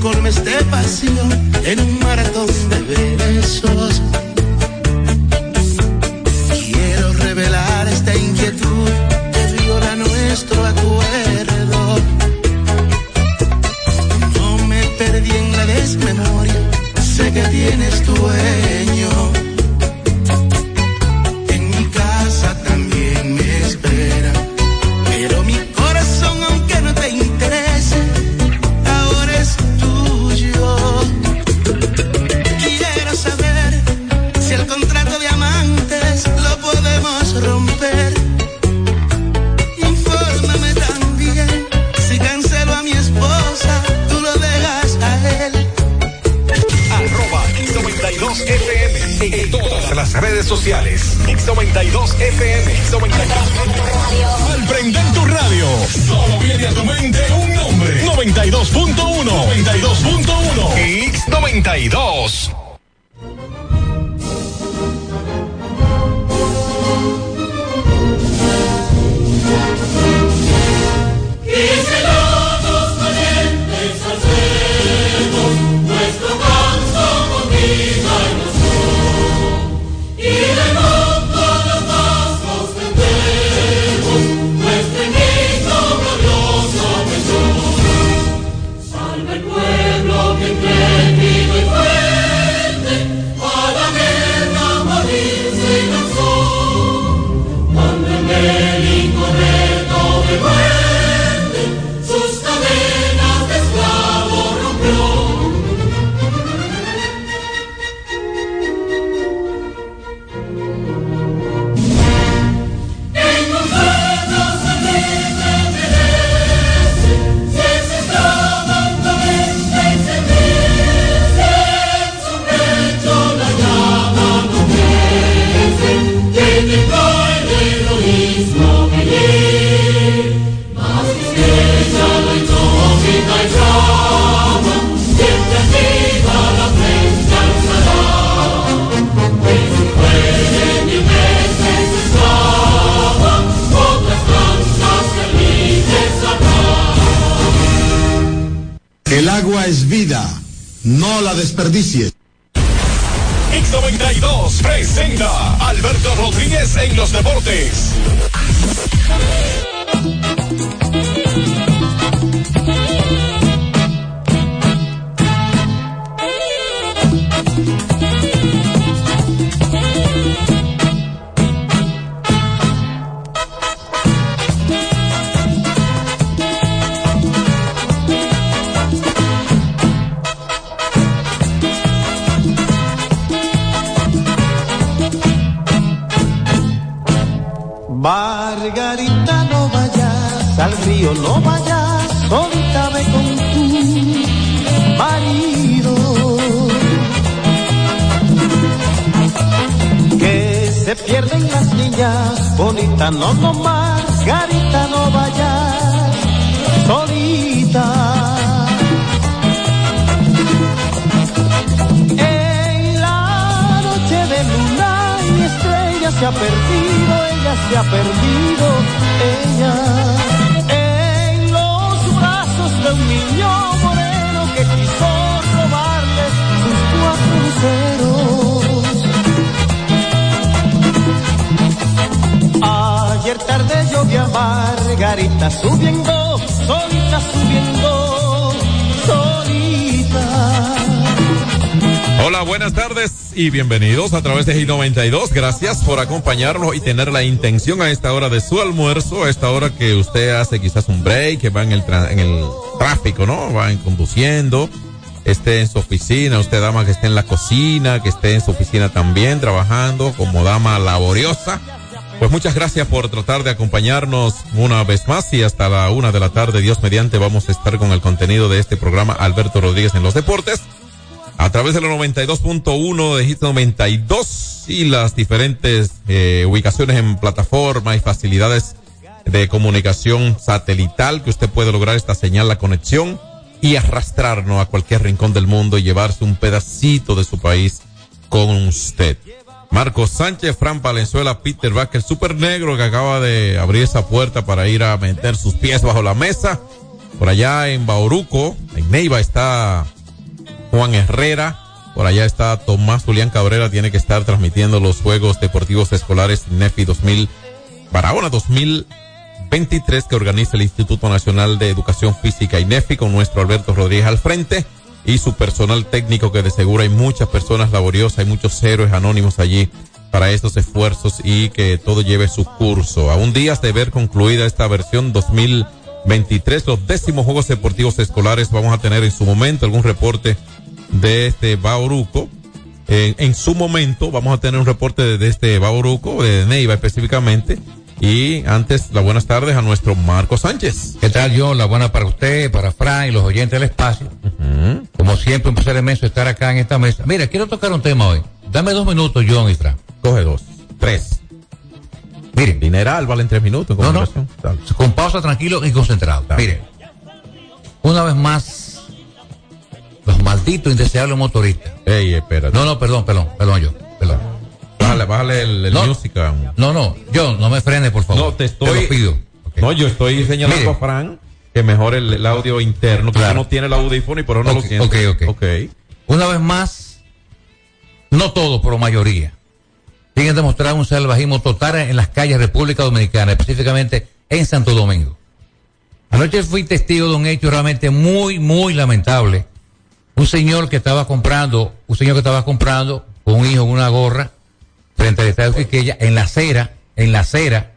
Antes que me colmes de pasión en un maratón de besos. Margarita subiendo, solita subiendo, solita. Hola, buenas tardes y bienvenidos a través de G92. Gracias por acompañarnos y tener la intención a esta hora de su almuerzo, a esta hora que usted hace quizás un break, que va en el, tráfico, ¿no? Va en conduciendo, esté en su oficina, usted dama que esté en la cocina, que esté en su oficina también trabajando como dama laboriosa. Pues muchas gracias por tratar de acompañarnos una vez más y hasta la una de la tarde, Dios mediante, vamos a estar con el contenido de este programa Alberto Rodríguez en los deportes a través de la 92.1 de Hit 92 y las diferentes eh, ubicaciones en plataforma y facilidades de comunicación satelital que usted puede lograr esta señal, la conexión y arrastrarnos a cualquier rincón del mundo y llevarse un pedacito de su país con usted. Marcos Sánchez, Fran Valenzuela, Peter Vázquez, super negro que acaba de abrir esa puerta para ir a meter sus pies bajo la mesa. Por allá en Bauruco, en Neiva está Juan Herrera. Por allá está Tomás Julián Cabrera, tiene que estar transmitiendo los Juegos Deportivos Escolares NEFI 2000, Barahona 2023 que organiza el Instituto Nacional de Educación Física INEFI con nuestro Alberto Rodríguez al frente y su personal técnico que de seguro hay muchas personas laboriosas, hay muchos héroes anónimos allí para estos esfuerzos y que todo lleve su curso. A un día de ver concluida esta versión 2023, los décimos Juegos Deportivos Escolares, vamos a tener en su momento algún reporte de este Bauruco. En, en su momento vamos a tener un reporte de este Bauruco, de Neiva específicamente. Y antes, las buenas tardes a nuestro Marco Sánchez. ¿Qué tal, John? La buena para usted, para Fran y los oyentes del espacio. Como siempre, un placer inmenso estar acá en esta mesa. Mira, quiero tocar un tema hoy. Dame dos minutos, John y Fran. Coge dos, tres. Miren, Dineral valen tres minutos. en No, no. Dale. con pausa, tranquilo y concentrado. Dale. Miren, una vez más, los malditos indeseables motoristas. Ey, espérate. No, no, perdón, perdón, perdón, John. Perdón. Bájale, bájale el, el No. music. a- No, no, John, no me frene, por favor. No, te estoy. Te lo pido. No, yo estoy señalando Mire. a Fran que mejore el, el audio interno, que Claro. no tiene el audífono y por eso no lo siente. ok, ok. Ok. Una vez más, no todo, pero mayoría, tienen demostrado un salvajismo total en las calles de República Dominicana, específicamente en Santo Domingo. Anoche fui testigo de un hecho realmente muy, muy lamentable. Un señor que estaba comprando, un señor que estaba comprando con un hijo en una gorra frente al estadio Quiqueya en la acera, en la acera,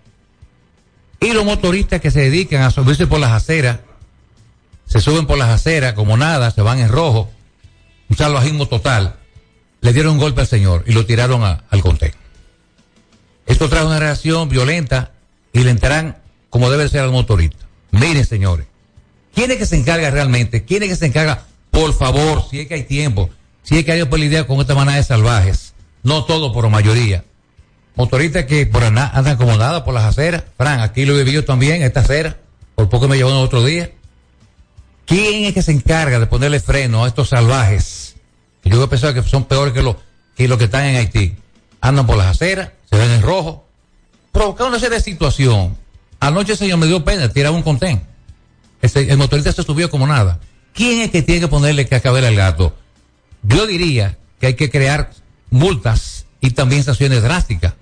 y los motoristas que se dedican a subirse por las aceras, se suben por las aceras como nada, se van en rojo, un salvajismo total, le dieron un golpe al señor y lo tiraron al contén. Esto trae una reacción violenta y le entrarán como debe ser al motorista. Miren, señores, ¿quién es que se encarga realmente? ¿Quién es que se encarga? Por favor, si es que hay tiempo, si es que hay lidiar con esta manada de salvajes, no todo, pero mayoría. Motoristas que por andan como nada por las aceras. Fran, aquí lo he vivido también, esta acera, por poco me llevó el otro día. ¿Quién es que se encarga de ponerle freno a estos salvajes? Que Yo he pensado que son peores que los que, los que están en Haití. Andan por las aceras, se ven en rojo, provocando una serie de situación. Anoche, señor, me dio pena, tiraba un contén. El motorista se subió como nada. ¿Quién es que tiene que ponerle cascabel al gato? Yo diría que hay que crear multas y también sanciones drásticas.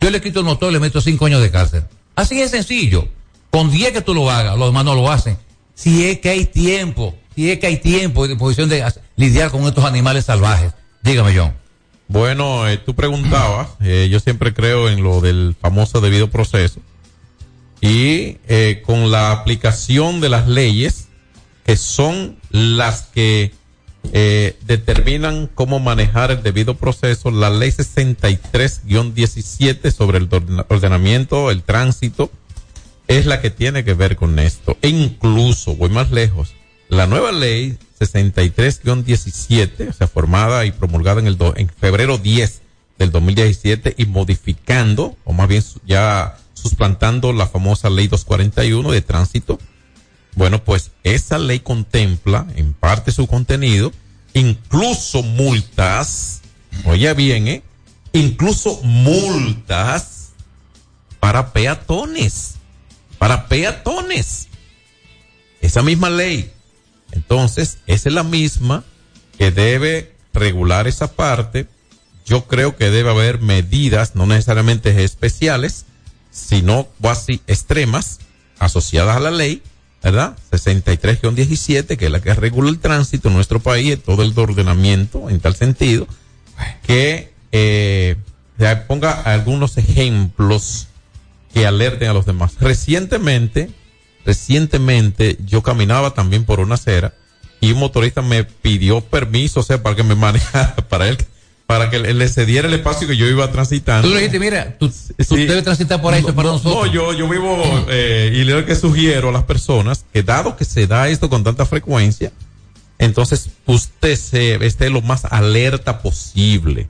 Yo le quito el motor y le meto cinco años de cárcel. Así es sencillo. Con 10 que tú lo hagas, los demás no lo hacen. Si es que hay tiempo, si es que hay tiempo y disposición de lidiar con estos animales salvajes. Dígame, John. Bueno, eh, tú preguntabas, eh, yo siempre creo en lo del famoso debido proceso. Y eh, con la aplicación de las leyes, que son las que eh, determinan cómo manejar el debido proceso, la ley 63-17 sobre el orden- ordenamiento, el tránsito es la que tiene que ver con esto. E incluso, voy más lejos, la nueva ley 63-17, o sea, formada y promulgada en, el febrero 10 del 2017 y modificando, o más bien ya suplantando la famosa ley 241 de tránsito. Bueno, pues esa ley contempla en parte su contenido, incluso multas, oye bien, ¿eh? Incluso multas para peatones, para peatones. Esa misma ley. Entonces, esa es la misma que debe regular esa parte. Yo creo que debe haber medidas, no necesariamente especiales, sino cuasi extremas, asociadas a la ley, ¿verdad? 63-17, que es la que regula el tránsito en nuestro país, todo el ordenamiento en tal sentido, que eh, ponga algunos ejemplos que alerten a los demás. Recientemente, recientemente yo caminaba también por una acera y un motorista me pidió permiso, o sea, para que me manejara, para él, para que le cediera el espacio que yo iba transitando. Tú le dijiste, mira, tú, tú Sí. debes transitar por ahí, es para No, nosotros. No, yo, yo vivo, eh, y lo que sugiero a las personas, que dado que se da esto con tanta frecuencia, entonces usted se, esté lo más alerta posible.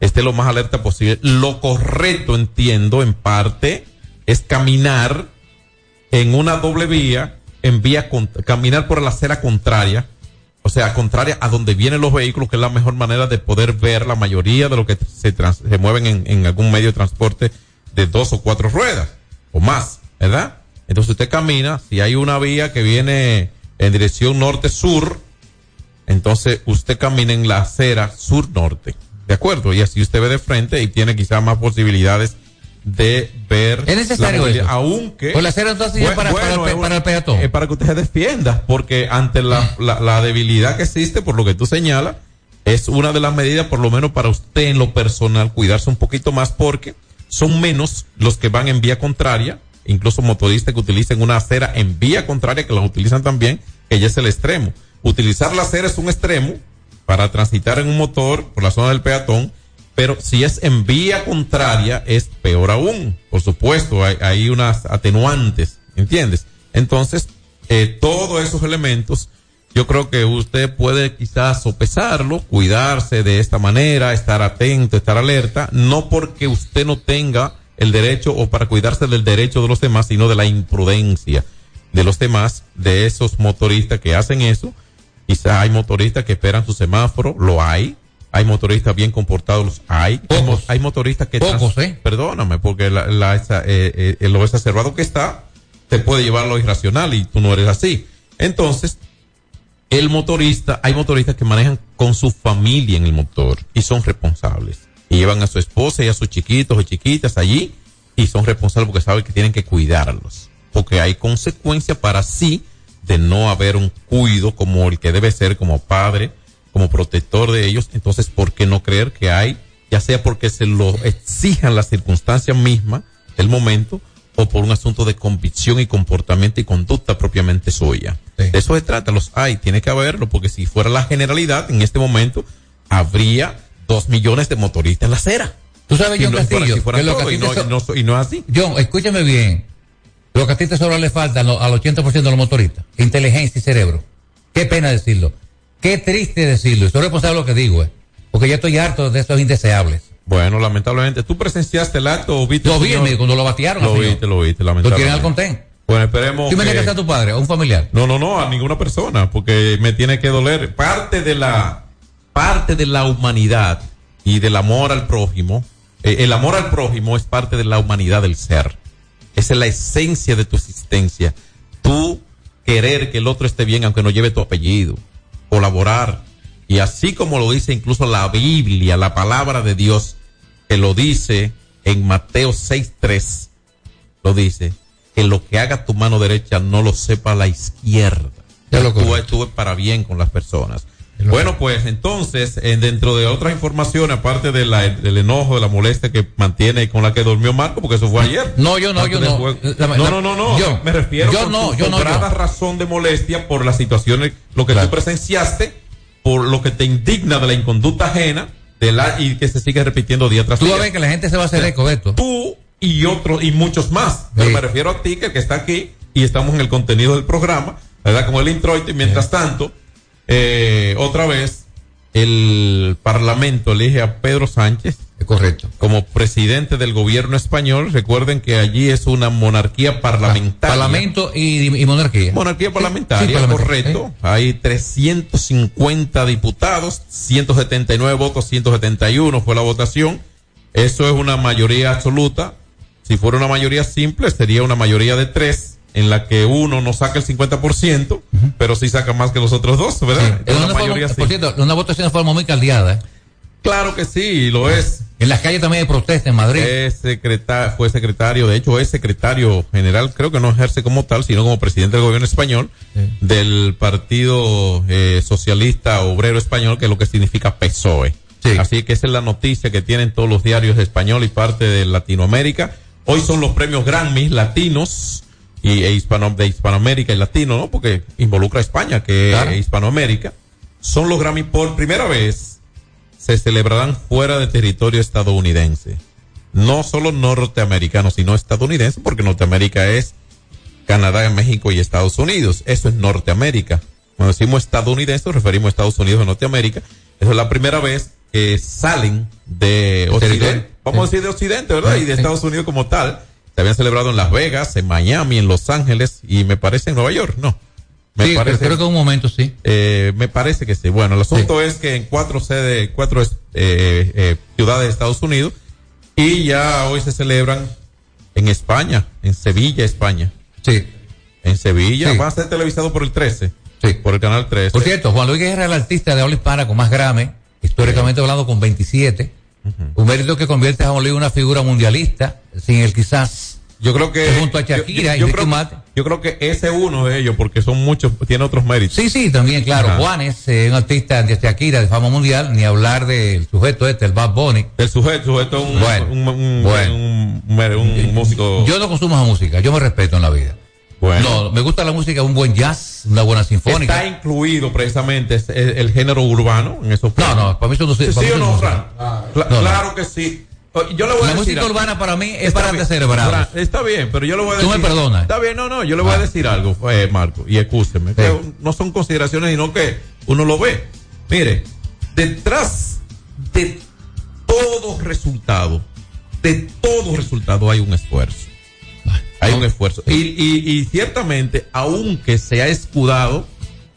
Esté lo más alerta posible. Lo correcto, entiendo, en parte, es caminar en una doble vía, en vía, caminar por la acera contraria, o sea, contraria a donde vienen los vehículos, que es la mejor manera de poder ver la mayoría de lo que se, mueven en, en algún medio de transporte de dos o cuatro ruedas o más, ¿verdad? Entonces usted camina, si hay una vía que viene en dirección norte-sur, entonces usted camina en la acera sur-norte, ¿de acuerdo? Y así usted ve de frente y tiene quizás más posibilidades de ver. ¿Es necesario la? Aunque. Pues la acera entonces ya para- el una- para el peatón. es para que usted se defienda, porque ante la, la, la debilidad que existe, por lo que tú señalas, es una de las medidas, por lo menos para usted en lo personal, cuidarse un poquito más, porque son menos los que van en vía contraria, incluso motoristas que utilicen una acera en vía contraria, que la utilizan también, que ya es el extremo. Utilizar la acera es un extremo para transitar en un motor por la zona del peatón, pero si es en vía contraria es peor aún. Por supuesto, hay, hay unas atenuantes, ¿entiendes? Entonces, eh, todos esos elementos, yo creo que usted puede quizás sopesarlo, cuidarse de esta manera, estar atento, estar alerta, no porque usted no tenga el derecho o para cuidarse del derecho de los demás, sino de la imprudencia de los demás, de esos motoristas que hacen eso. Quizá hay motoristas que esperan su semáforo, lo hay. Hay motoristas bien comportados, hay. Mo- Hay, motoristas que... Pocos, ¿eh? Perdóname, porque la, la- esa, eh, eh, lo exacerbado que está te puede llevar a lo irracional y tú no eres así. Entonces, el motorista, hay motoristas que manejan con su familia en el motor y son responsables. Y llevan a su esposa y a sus chiquitos o chiquitas allí y son responsables porque saben que tienen que cuidarlos. Porque hay consecuencias para sí de no haber un cuido como el que debe ser como padre, como protector de ellos. Entonces, ¿por qué no creer que hay, ya sea porque se lo exijan las circunstancias mismas del momento o por un asunto de convicción y comportamiento y conducta propiamente suya? Sí. De eso se trata, los hay, tiene que haberlo, porque si fuera la generalidad, en este momento habría dos millones de motoristas en la acera. Tú sabes, John Castillo, y, no, es así. John, escúchame bien. Lo que a ti te solo le falta al al 80% de los motoristas, inteligencia y cerebro. Qué pena decirlo. Qué triste decirlo. Y soy responsable de lo que digo, eh. Porque ya estoy harto de estos indeseables. Bueno, lamentablemente, ¿tú presenciaste el acto o viste? Lo vi señor? cuando lo batearon. Lo viste, lo viste, Lo lamentablemente. quieren al contén. Bueno, esperemos ¿Tú me que- que a tu padre o un familiar? No, no, no, a ninguna persona, porque me tiene que doler. Parte de la, parte de la humanidad y del amor al prójimo, eh, el amor al prójimo es parte de la humanidad del ser. Esa es la esencia de tu existencia. Tú querer que el otro esté bien aunque no lleve tu apellido. Colaborar. Y así como lo dice incluso la Biblia, la palabra de Dios, que lo dice en Mateo 6.3, lo dice, que lo que haga tu mano derecha no lo sepa la izquierda. Ya lo tú para bien con las personas. Bueno, pues entonces, eh, dentro de otras informaciones, aparte de la- del enojo, de la molestia que mantiene con la que durmió Marco, porque eso fue ayer. No, yo no, yo no. La- no, no, no, no. yo- Me refiero yo con no, yo no, yo. razón de molestia por las situaciones, lo que Claro. tú presenciaste, por lo que te indigna de la inconducta ajena, de la, y que se sigue repitiendo día tras Tú día. a ver que la gente se va a hacer eco de esto. Tú y otros y muchos más. Pero me refiero a ti que, que está aquí y estamos en el contenido del programa, ¿verdad? Como el introito y mientras tanto, eh, otra vez el Parlamento elige a Pedro Sánchez correcto. como presidente del gobierno español. Recuerden que allí es una monarquía parlamentaria. Parlamento y, y monarquía. Monarquía parlamentaria, Sí, parlamentaria, correcto. Hay 350 diputados, 179 votos, 171 fue la votación. Eso es una mayoría absoluta. Si fuera una mayoría simple, sería una mayoría de tres, en la que uno no saca el 50%, pero sí saca más que los otros dos, Sí. ¿verdad? Es una una forma- mayoría por cierto, una votación de forma muy caldeada. ¿eh? Claro que sí, lo es. En las calles también hay protesta en Madrid. Es secreta- fue secretario, de hecho es secretario general, creo que no ejerce como tal, sino como presidente del gobierno español Sí. del Partido eh, Socialista Obrero Español, que es lo que significa PSOE. Sí. Así que esa es la noticia que tienen todos los diarios español y parte de Latinoamérica. Hoy son los premios Grammy latinos y e hispano, de Hispanoamérica y latino, ¿no? Porque involucra a España, que Claro. es Hispanoamérica. Son los Grammy por primera vez se celebrarán fuera de territorio estadounidense. No solo norteamericano, sino estadounidense, porque Norteamérica es Canadá, México y Estados Unidos. Eso es Norteamérica. Cuando decimos estadounidense, nos referimos a Estados Unidos y Norteamérica. Esa es la primera vez que salen de. Occidente. Vamos a decir de Occidente, ¿verdad? Y de. Estados Unidos como tal. Se habían celebrado en Las Vegas, en Miami, en Los Ángeles y me parece en Nueva York, ¿no? Me sí, parece. creo que en un momento sí. Eh, me parece que sí. Bueno, el asunto es que en cuatro sedes, cuatro eh, eh, ciudades de Estados Unidos y ya hoy se celebran en España, en Sevilla, España. Sí. En Sevilla Sí. va a ser televisado por el 13. Sí. Por el canal 13. Por cierto, Juan Luis Guerra es el artista de habla hispana con más Grammy, históricamente hablando con 27. Un mérito que convierte a Juan Luis en una figura mundialista, sin el quizás. yo creo que junto a Shakira y yo, creo, yo creo que ese es uno de ellos porque son muchos, tiene otros méritos. Sí, sí, también, claro. Ajá. Juan es eh, un artista de Shakira de fama mundial, ni hablar del sujeto este, el Bad Bunny. El sujeto, sujeto es un, Bueno, un, un- bueno. un- un- un músico. Yo no consumo esa música, yo me respeto en la vida. Bueno. No, me gusta la música, un buen jazz, una buena sinfónica. Está incluido precisamente es- el, el género urbano en esos No, no, para mí eso no ¿Sí, para mí o no, Fran? Cla- No, no. Claro que sí. O- Yo le voy a La decir música algo. urbana para mí es Está para descerebrados. Está bien, pero yo le voy a Tú decir. me perdonas. Está bien, no, no, yo le voy a Ah. decir algo, eh, Marco, y escúcheme. Sí. no son consideraciones, sino que uno lo ve. Mire, detrás de todo resultado, de todo resultado hay un esfuerzo. Hay un esfuerzo. Y, y, y ciertamente, aunque se ha escudado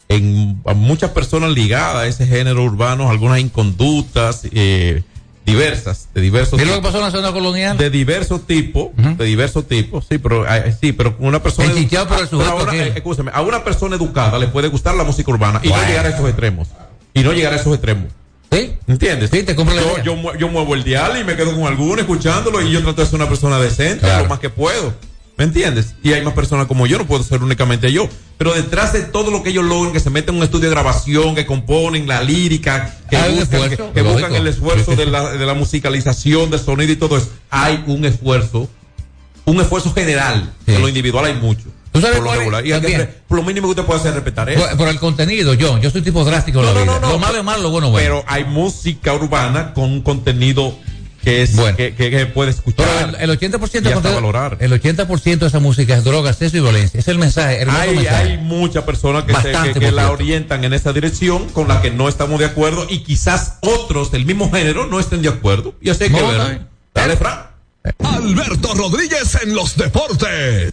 en a muchas personas ligadas a ese género urbano, algunas inconductas eh, diversas, de diversos ¿Qué lo que pasó en la zona colonial? De diversos tipos, de diversos tipos, sí, pero eh, sí, pero una persona Enchichado por el pero a sujeto una- aquel. eh, escúchame, a una persona educada le puede gustar la música urbana y no llegar a esos extremos. Y no llegar a esos extremos. ¿Sí? ¿Entiendes? Sí, te yo, yo, yo muevo el dial y me quedo con alguno escuchándolo y yo trato de ser una persona decente Claro. lo más que puedo. ¿Me entiendes? Y hay más personas como yo, no puedo ser únicamente yo. Pero detrás de todo lo que ellos logran, que se meten en un estudio de grabación, que componen la lírica, que Hay buscan, que, esfuerzo, que lógico. buscan el esfuerzo de la, de la musicalización, del sonido y todo eso, hay un esfuerzo, un esfuerzo general. Sí. En lo individual hay mucho. ¿Tú sabes por lo es? regular. Y hay que por lo mínimo que usted puede hacer es respetar eso. Por, por el contenido, yo, yo soy tipo drástico en No, la no, vida. no, no. Lo malo es malo, lo bueno es bueno. Pero hay música urbana con un contenido que es Bueno. que, que- que puede escuchar. Pero el, el 80% Y hasta valorar. el 80% de esa música es droga, sexo y violencia. Es el mensaje, el hay, mensaje. hay muchas personas que, se- que- la orientan en esa dirección con la que no estamos de acuerdo y quizás otros del mismo género no estén de acuerdo. Y así hay que No, ver. no. Dale, Fran. Alberto Rodríguez en los deportes.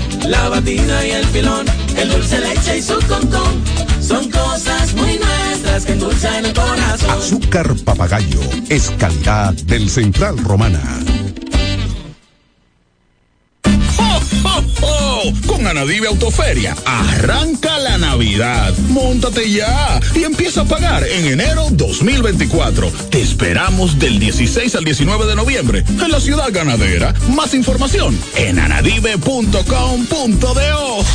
la batida y el filón, el dulce leche y su concón. Son cosas muy nuestras que endulzan el corazón. Azúcar papagayo es calidad del Central Romana. Con Anadive Autoferia, arranca la Navidad. Móntate ya y empieza a pagar en enero 2024. Te esperamos del 16 al 19 de noviembre en la ciudad ganadera. Más información en anadive.com.do.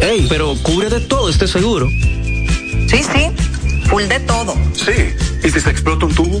Ey, pero cubre de todo este seguro. Sí, sí, full de todo. Sí, ¿y si se explota un tubo?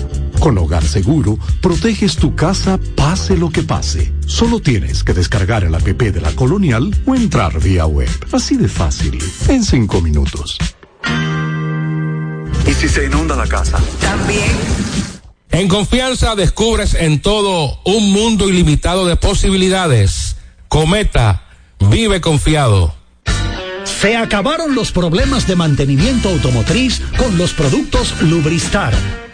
Con Hogar Seguro, proteges tu casa pase lo que pase. Solo tienes que descargar el app de la Colonial o entrar vía web. Así de fácil, en cinco minutos. ¿Y si se inunda la casa? También. En confianza descubres en todo un mundo ilimitado de posibilidades. Cometa, vive confiado. Se acabaron los problemas de mantenimiento automotriz con los productos Lubristar.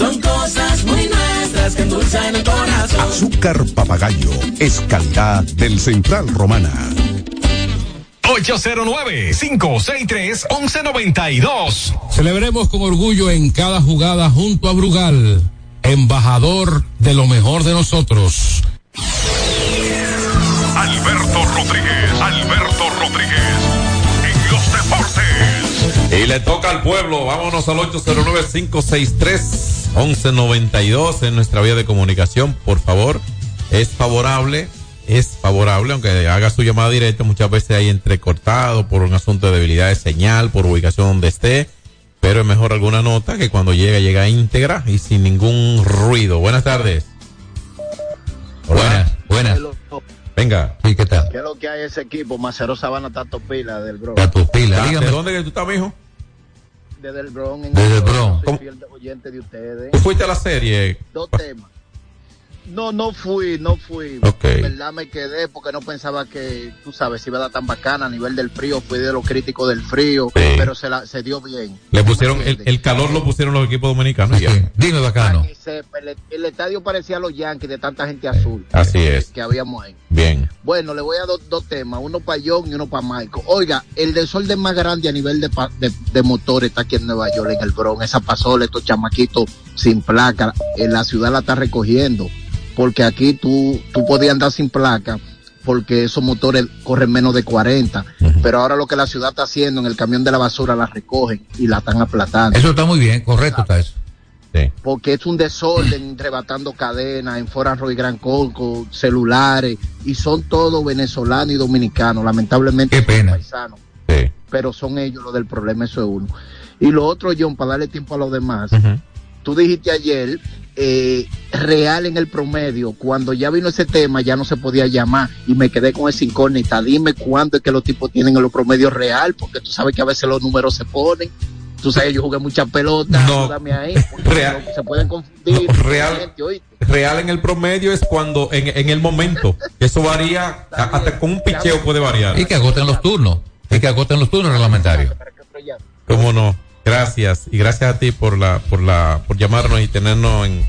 Son cosas muy nuestras que endulzan el corazón. Azúcar papagayo es calidad del Central Romana. 809-563-1192. Celebremos con orgullo en cada jugada junto a Brugal, embajador de lo mejor de nosotros. Alberto Rodríguez, Alberto Rodríguez, en los deportes. Y le toca al pueblo. Vámonos al 809-563-1192 en nuestra vía de comunicación. Por favor, es favorable, es favorable, aunque haga su llamada directa, muchas veces hay entrecortado por un asunto de debilidad de señal, por ubicación donde esté. Pero es mejor alguna nota que cuando llega, llega íntegra y sin ningún ruido. Buenas tardes. Buenas, buenas. Venga. ¿Y qué tal? ¿Qué es lo que hay ese equipo? Macero Sabana Tato Pila del Bronx. Tato Pila, ¿De dígame. dónde que tú estás, mijo? Desde el Bronx. en Desde el Bronx. Soy fiel oyente de ustedes. ¿Tú fuiste a la serie? Dos temas. No, no fui, no fui. Ok. En verdad me quedé porque no pensaba que, tú sabes, si iba a dar tan bacana a nivel del frío. Fui de los críticos del frío, pero se, la, se dio bien. Le pusieron, el, el calor lo pusieron los equipos dominicanos. ya. Dime, bacano. Se- el, el estadio parecía a los Yankees de tanta gente azul Así es. que habíamos ahí. Bien. Bueno, le voy a dar dos, dos temas, uno para John y uno para Michael. Oiga, el desorden más grande a nivel de, pa- de, de motores está aquí en Nueva York, en el Bronx. Esa pasola, estos chamaquitos sin placa, en la ciudad la está recogiendo. Porque aquí tú, tú podías andar sin placa porque esos motores corren menos de 40. Pero ahora lo que la ciudad está haciendo en el camión de la basura la recogen y la están aplatando. Eso está muy bien, correcto está eso. Sí. porque es un desorden rebatando cadenas en Foran y Gran Conco, celulares, y son todos venezolanos y dominicanos, lamentablemente Qué pena. paisanos, Sí. pero son ellos los del problema, eso es uno. Y lo otro, John, para darle tiempo a los demás, Ujú. tú dijiste ayer, eh, real en el promedio, cuando ya vino ese tema ya no se podía llamar y me quedé con esa incógnita, dime cuánto es que los tipos tienen en los promedios real, porque tú sabes que a veces los números se ponen. Tú sabes, yo jugué mucha pelota, No. ayúdame ahí, Real. se pueden confundir. No, real. gente, ¿oíste? Real en el promedio es cuando, en, en el momento. Eso varía, hasta con un picheo puede variar. Y que agoten los turnos. Y que agoten los turnos reglamentarios. ¿Cómo no? Gracias. Y gracias a ti por la, por la, por llamarnos y tenernos en,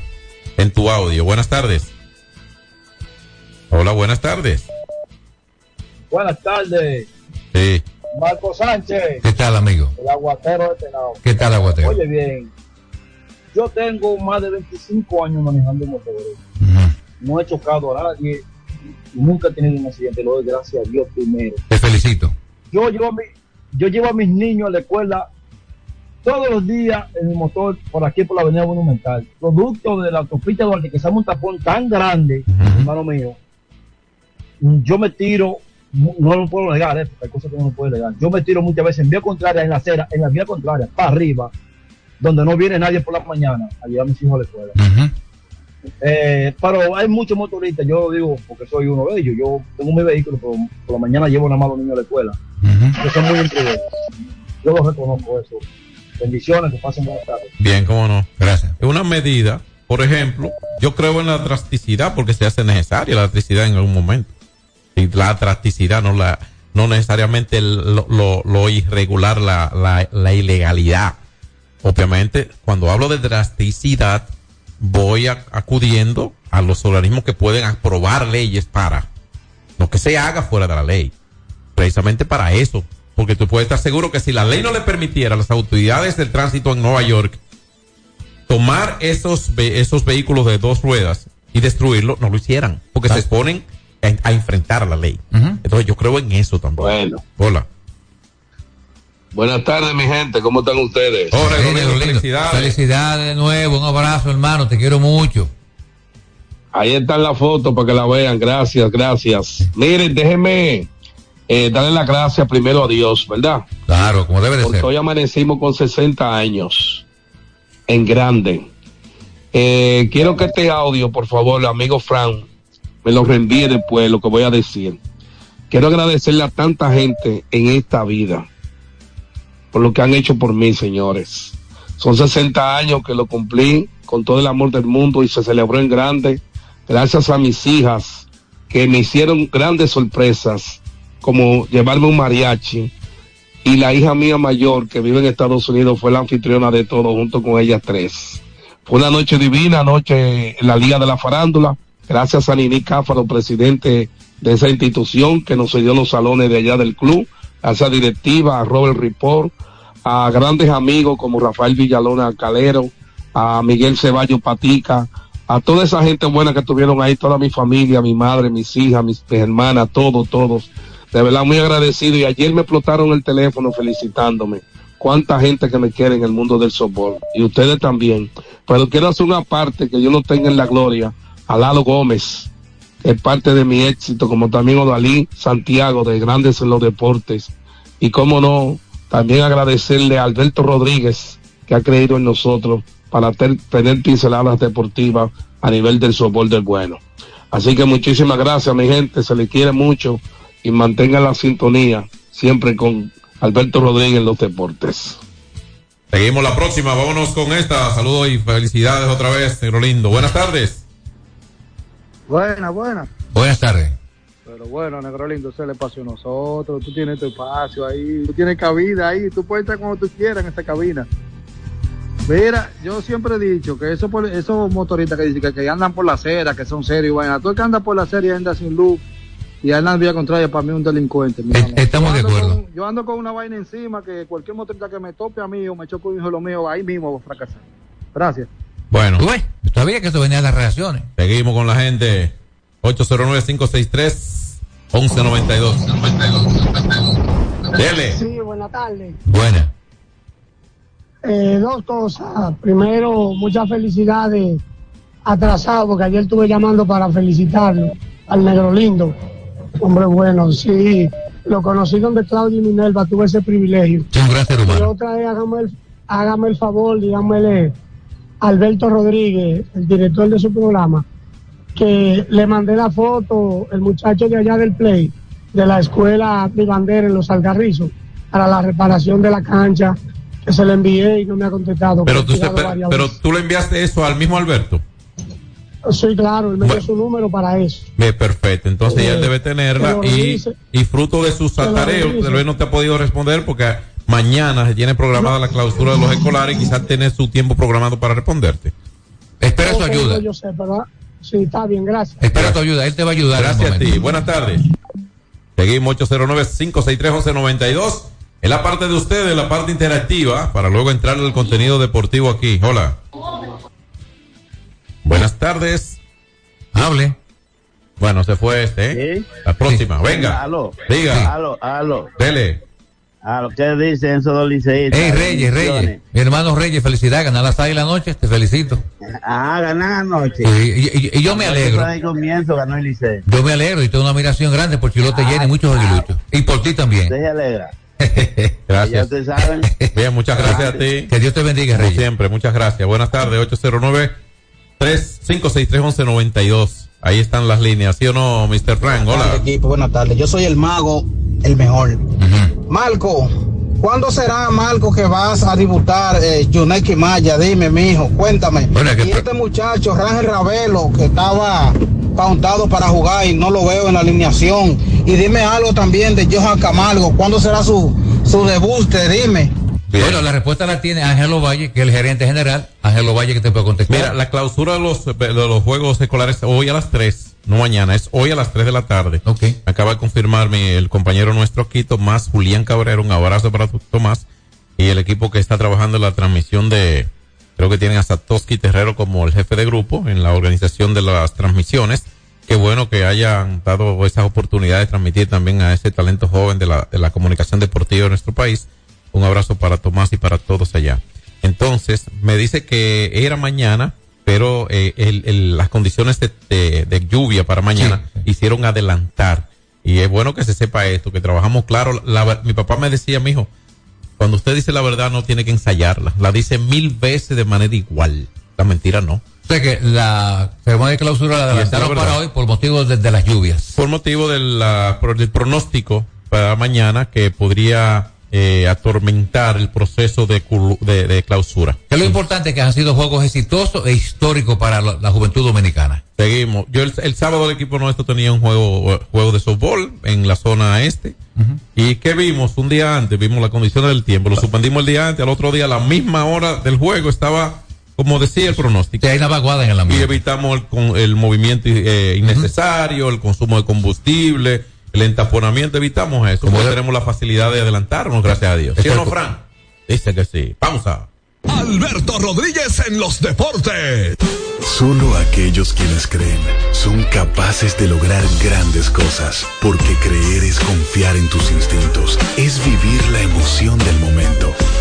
en tu audio. Buenas tardes. Hola, buenas tardes. Buenas tardes, Sí. Marco Sánchez, ¿Qué tal, amigo? el aguatero de lado. ¿Qué tal, aguatero? Oye bien, yo tengo más de 25 años manejando motores. No he chocado a nadie nunca he tenido un accidente. Lo doy gracias a Dios primero. Te felicito. Yo llevo a, mi- yo llevo a mis niños a la escuela todos los días en mi motor por aquí por la Avenida Monumental. Producto de la autopista Duarte que se un tapón tan grande, hermano mío. Yo me tiro, no no lo puedo negar, eh, porque hay cosas que no me puedo negar. Yo me tiro muchas veces en vía contraria, en la acera, en la vía contraria, para arriba, donde no viene nadie por la mañana a llevar a mis hijos a la escuela. Eh, pero hay muchos motoristas, yo lo digo porque soy uno de ellos. Yo tengo mi vehículo, pero por la mañana llevo nada más a los niños a la escuela. Que son muy imprudentes. Yo lo reconozco eso. Bendiciones, que pasen buenas tardes. Bien, cómo no. Gracias. Es una medida, por ejemplo, yo creo en la drasticidad porque se hace necesaria la drasticidad en algún momento. La drasticidad no la, no necesariamente lo, lo- lo irregular, la, la, la ilegalidad. Obviamente, cuando hablo de drasticidad, voy a- acudiendo a los organismos que pueden aprobar leyes para, no que se haga fuera de la ley, precisamente para eso, porque tú puedes estar seguro que si la ley no le permitiera a las autoridades del tránsito en Nueva York tomar esos, ve- esos vehículos de dos ruedas y destruirlos, no lo hicieran, porque se exponen a, a enfrentar la ley. Entonces yo creo en eso también. Bueno. Hola. Buenas tardes, mi gente. ¿Cómo están ustedes? Hola, felicidades. Felicidades de nuevo. Un abrazo, hermano. Te quiero mucho. Ahí está la foto para que la vean. Gracias, gracias. Miren, déjenme eh, darle las gracias primero a Dios, ¿verdad? Claro, como debe de Porque ser. hoy amanecimos con 60 años en grande. Eh, quiero que este audio, por favor, amigo Fran, me lo reenvíe después, lo que voy a decir. Quiero agradecerle a tanta gente en esta vida por lo que han hecho por mí, señores. Son 60 años que lo cumplí con todo el amor del mundo y se celebró en grande. Gracias a mis hijas que me hicieron grandes sorpresas, como llevarme un mariachi. Y la hija mía mayor que vive en Estados Unidos fue la anfitriona de todo junto con ellas tres. Fue una noche divina, noche en la Liga de la Farándula. Gracias a Nini Cáfaro, presidente de esa institución que nos cedió los salones de allá del club. A esa directiva, a Robert Report, a grandes amigos como Rafael Villalona Calero, a Miguel Ceballos Patica, a toda esa gente buena que estuvieron ahí, toda mi familia, mi madre, mis hijas, mis hermanas, todos, todos. De verdad, muy agradecido. Y ayer me explotaron el teléfono felicitándome. Cuánta gente que me quiere en el mundo del softball. Y ustedes también. Pero quiero hacer una parte que yo no tenga en la gloria. A Lalo Gómez, es parte de mi éxito, como también Odalí Santiago, de Grandes en los Deportes. Y cómo no, también agradecerle a Alberto Rodríguez, que ha creído en nosotros para tener pinceladas deportivas a nivel del softball del bueno. Así que muchísimas gracias, mi gente. Se le quiere mucho y mantengan la sintonía siempre con Alberto Rodríguez en los deportes. Seguimos la próxima, vámonos con esta. Saludos y felicidades otra vez, negro lindo. Buenas tardes. Buena, buena. Buenas tardes. Pero bueno, negro lindo, ese es el espacio de nosotros. Tú tienes tu espacio ahí, tú tienes cabida ahí, tú puedes estar cuando tú quieras en esta cabina. Mira, yo siempre he dicho que esos motoristas que, dicen que, que andan por la acera, que son serios, y vaina, todo el que anda por la acera y anda sin luz y anda en vía contraria, para mí es un delincuente. mi hermano. Estamos de acuerdo. con- yo ando con una vaina encima que cualquier motorista que me tope a mí o me choque un hijo de lo mío, ahí mismo va a fracasar. Gracias. Bueno. ¿Tú ves? Yo sabía que esto venía de las reacciones. Seguimos con la gente. 809-563-1192. Dele. Sí, buenas tardes. Buena. Eh, dos cosas. Primero, muchas felicidades atrasado, porque ayer estuve llamando para felicitarlo al negro lindo. Hombre bueno, sí. Lo conocí donde Claudio y Minerva, tuve ese privilegio. Sí, gran ser Y otra es, hágame el, hágame el favor, dígamele Alberto Rodríguez, el director de su programa, que le mandé la foto, el muchacho de allá del Play, de la escuela de bandera en los Algarrizos, para la reparación de la cancha, que se le envié y no me ha contestado. Pero tú, pero, pero le enviaste eso al mismo Alberto. Sí, claro, él me dio su número para eso. Ve, perfecto. Entonces ya él debe tenerla y, dice. y fruto de sus atareos, tal vez no te ha podido responder porque mañana se tiene programada la clausura de los escolares y quizás tiene su tiempo programado para responderte. Espera Ok, no, Yo sé, pero sí, está bien, gracias. Espera tu ayuda, él te va a ayudar. en Gracias a ti. Buenas tardes. Seguimos 809-563-1192. En la parte de ustedes, la parte interactiva, para luego entrar al contenido deportivo aquí. Hola. Buenas tardes. Hable. Bueno, se fue este, ¿eh? La próxima, venga. Aló. Diga. Aló, aló. Dele. Aló, ¿qué dice Enzo Doliceíta? Hey, Reyes, Reyes. Mi hermano Reyes, felicidad, ganar las seis de la noche, te felicito. Ah, ganar anoche. Sí, y, y- y yo me alegro. Ahí comienzo, ganó el Liceo. Yo me alegro y tengo una admiración grande por Chilote llena y muchos aguiluchos. Y por ti también. Se alegra. Gracias. Ya saben. Bien, muchas gracias a ti. Que Dios te bendiga, Como Reyes. siempre, muchas gracias. Buenas tardes, 809-563-1192. Ahí están las líneas, ¿sí o no, Mr. Frank? Buenas Hola. tardes, equipo. Buenas tardes. Yo soy el mago, el mejor. Marco, ¿cuándo será, Marco, que vas a debutar eh, Yuneki Maya? Dime, mijo, cuéntame. y este muchacho, Rangel Ravelo, que estaba pauntado para jugar y no lo veo en la alineación. Y dime algo también de Johan Camargo. ¿Cuándo será su, su debut? Dime. Bueno, la respuesta la tiene Ángelo Valle, que es el gerente general. Ángelo Valle que te puede contestar. Mira, la clausura de los, de los juegos escolares hoy a las 3, no mañana, es hoy a las 3 de la tarde. Ok. Acaba de confirmarme el compañero nuestro aquí, Tomás Julián Cabrera. Un abrazo para tu- Tomás y el equipo que está trabajando en la transmisión de, creo que tienen a Satoshi Terrero como el jefe de grupo en la organización de las transmisiones. Qué bueno que hayan dado esas oportunidades de transmitir también a ese talento joven de la, de la comunicación deportiva de nuestro país. Un abrazo para Tomás y para todos allá. Entonces, me dice que era mañana, pero eh, el- el- las condiciones de, de- de lluvia para mañana hicieron adelantar. Y es bueno que se sepa esto, que trabajamos claro. La mi papá me decía, mijo, cuando usted dice la verdad no tiene que ensayarla. La dice mil veces de manera igual. La mentira no. O sea que la ceremonia de clausura la adelantaron para hoy por motivo de, de las lluvias. Por motivo de la- por del pronóstico para mañana que podría eh, atormentar el proceso de, culu- de, de clausura. Que lo importante es que han sido juegos exitosos e históricos para la, la juventud dominicana. Seguimos. Yo el, el sábado el equipo nuestro tenía un juego, juego de softball en la zona este. ¿Y qué vimos? Un día antes, vimos la condición del tiempo. Lo suspendimos el día antes, al otro día, a la misma hora del juego, estaba como decía el pronóstico. hay una vaguada en el Y ambiente. evitamos el, el movimiento eh, innecesario, el consumo de combustible, el entaponamiento, evitamos eso. Como tenemos la facilidad de adelantarnos, gracias a Dios. ¿Sí o no, Fran? Dice que sí. Pausa. Alberto Rodríguez en los deportes. Solo aquellos quienes creen son capaces de lograr grandes cosas, porque creer es confiar en tus instintos, es vivir la emoción del momento,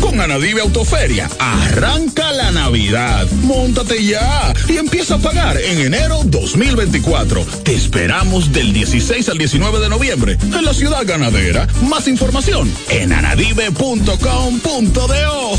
Con Anadive Autoferia, arranca la Navidad. Móntate ya y empieza a pagar en enero 2024. Te esperamos del 16 al 19 de noviembre en la ciudad ganadera. Más información en anadive.com.do.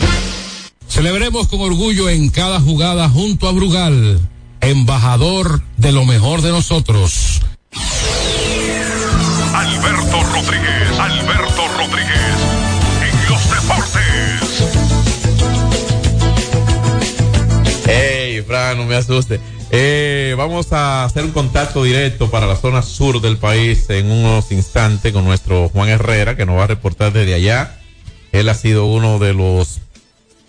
Celebremos con orgullo en cada jugada junto a Brugal, embajador de lo mejor de nosotros. Alberto Rodríguez, Alberto Rodríguez, en los deportes. Hey, Fran, no me asuste. Eh, vamos a hacer un contacto directo para la zona sur del país en unos instantes con nuestro Juan Herrera, que nos va a reportar desde allá. Él ha sido uno de los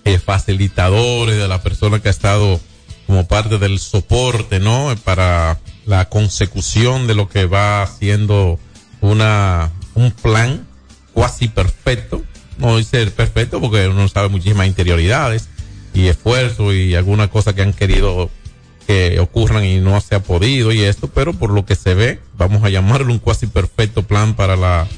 eh, facilitadores, de la persona que ha estado como parte del soporte, ¿no? Para la consecución de lo que va siendo una, un plan cuasi perfecto. No dice perfecto porque uno sabe muchísimas interioridades y esfuerzo y alguna cosa que han querido que ocurran y no se ha podido y esto, pero por lo que se ve, vamos a llamarlo un cuasi perfecto plan para la,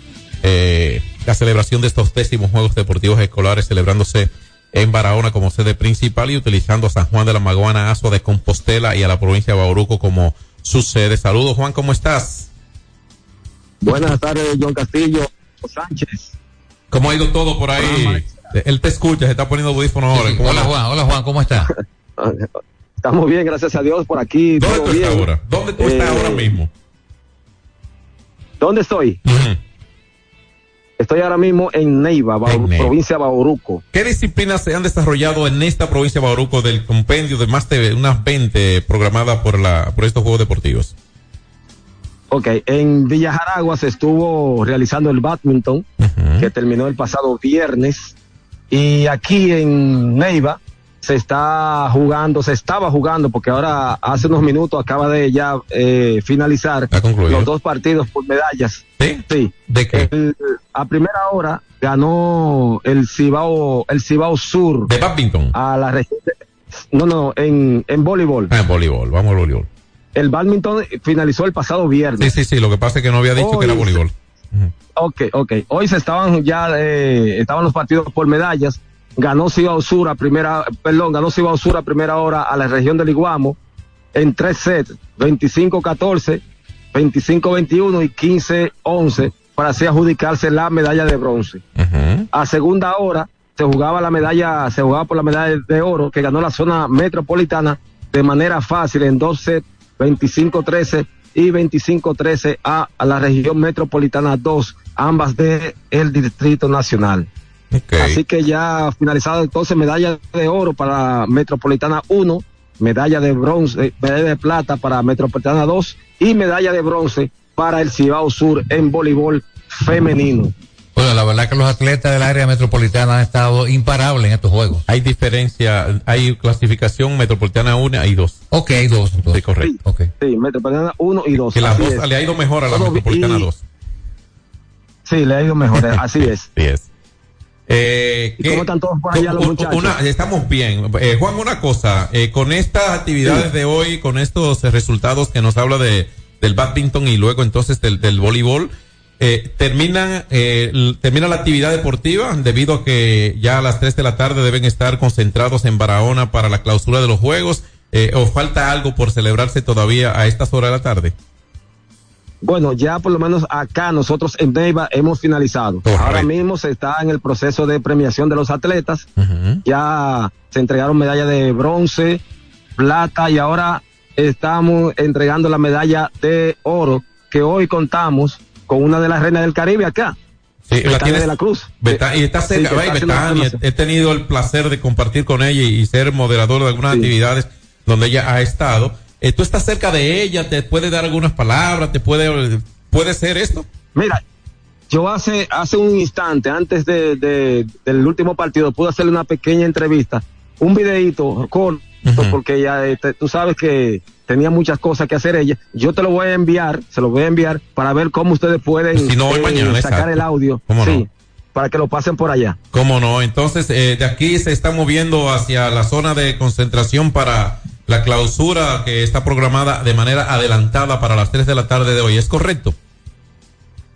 eh, la celebración de estos décimos Juegos Deportivos Escolares celebrándose en Barahona como sede principal y utilizando a San Juan de la Maguana, Aso de Compostela y a la provincia de Bauruco como su sede. Saludos Juan, ¿cómo estás? Buenas tardes, John Castillo, Sánchez. ¿Cómo ha ido todo por ahí? Él te escucha, se está poniendo audífono ahora. Sí, hola Juan, hola Juan, ¿cómo está? Estamos bien, gracias a Dios por aquí. ¿Dónde todo tú bien. estás ahora? ¿Dónde tú estás Eh, ahora mismo? ¿Dónde estoy? Estoy ahora mismo en Neiva, Bau- En Neiva. provincia de Bauruco. ¿Qué disciplinas se han desarrollado en esta provincia de Bauruco del compendio de más de unas 20 programadas por la por estos Juegos Deportivos? Ok, en Villa Jaragua se estuvo realizando el badminton, que terminó el pasado viernes. Y aquí en Neiva se está jugando, se estaba jugando, porque ahora hace unos minutos acaba de ya eh, finalizar los dos partidos por medallas. Sí. ¿De qué? a primera hora ganó el Cibao, el Cibao Sur. ¿De badminton? A la No, no, en, en voleibol. Ah, en voleibol, vamos al voleibol. El badminton finalizó el pasado viernes. Sí, sí, sí, lo que pasa es que no había dicho que era voleibol. Ok, ok. Hoy se estaban ya, eh, estaban los partidos por medallas. Ganó Cibao Sur a primera, perdón, ganó Cibao Sur a primera hora a la región del Iguamo en tres sets, 25-14, 25-21 y 15-11 para así adjudicarse la medalla de bronce. A segunda hora se jugaba la medalla, se jugaba por la medalla de oro que ganó la zona metropolitana de manera fácil en dos sets, 25-13 y 25-13 a, a la región metropolitana 2, ambas de el Distrito Nacional. Así que ya finalizado entonces medalla de oro para Metropolitana 1, medalla de bronce, eh, medalla de plata para Metropolitana 2 y medalla de bronce para el Cibao Sur en voleibol femenino. Bueno, la verdad que los atletas del área metropolitana han estado imparables en estos juegos. Hay diferencia, hay clasificación metropolitana 1 y 2. Ok, hay dos. Sí, correcto. Okay. Sí, Metropolitana 1 y 2. Que la dos, le ha ido mejor a la Todo metropolitana y- 2. Sí, le ha ido mejor, así es. Así es. Eh, ¿Y ¿qué- cómo están todos por allá los un- muchachos? una- estamos bien. Eh, Juan, una cosa, eh, con estas actividades de hoy, con estos resultados que nos habla de del badminton y luego entonces del, del voleibol, eh, terminan, eh, termina la actividad deportiva debido a que ya a las 3 de la tarde deben estar concentrados en Barahona para la clausura de los juegos. Eh, ¿O falta algo por celebrarse todavía a estas horas de la tarde? Bueno, ya por lo menos acá nosotros en Neiva hemos finalizado. Ahora mismo se está en el proceso de premiación de los atletas. Ya se entregaron medallas de bronce, plata y ahora estamos entregando la medalla de oro que hoy contamos con una de las reinas del Caribe acá. Sí, la tienes- de la Cruz. Beta- y está Sí, cerca, está Betania, una he tenido el placer de compartir con ella y, y ser moderador de algunas actividades donde ella ha estado. Eh, tú estás cerca de ella, te puede dar algunas palabras, te puede, puede ser esto. Mira, yo hace hace un instante, antes de, de- del último partido, pude hacerle una pequeña entrevista, un videito corto, porque ya este, tú sabes que tenía muchas cosas que hacer ella. Yo te lo voy a enviar, se lo voy a enviar para ver cómo ustedes pueden Si no, eh, mañana, sacar exacto. el audio. ¿Cómo sí, no? para que lo pasen por allá. ¿Cómo no? Entonces, eh, de aquí se está moviendo hacia la zona de concentración para la clausura que está programada de manera adelantada para las 3 de la tarde de hoy. ¿Es correcto?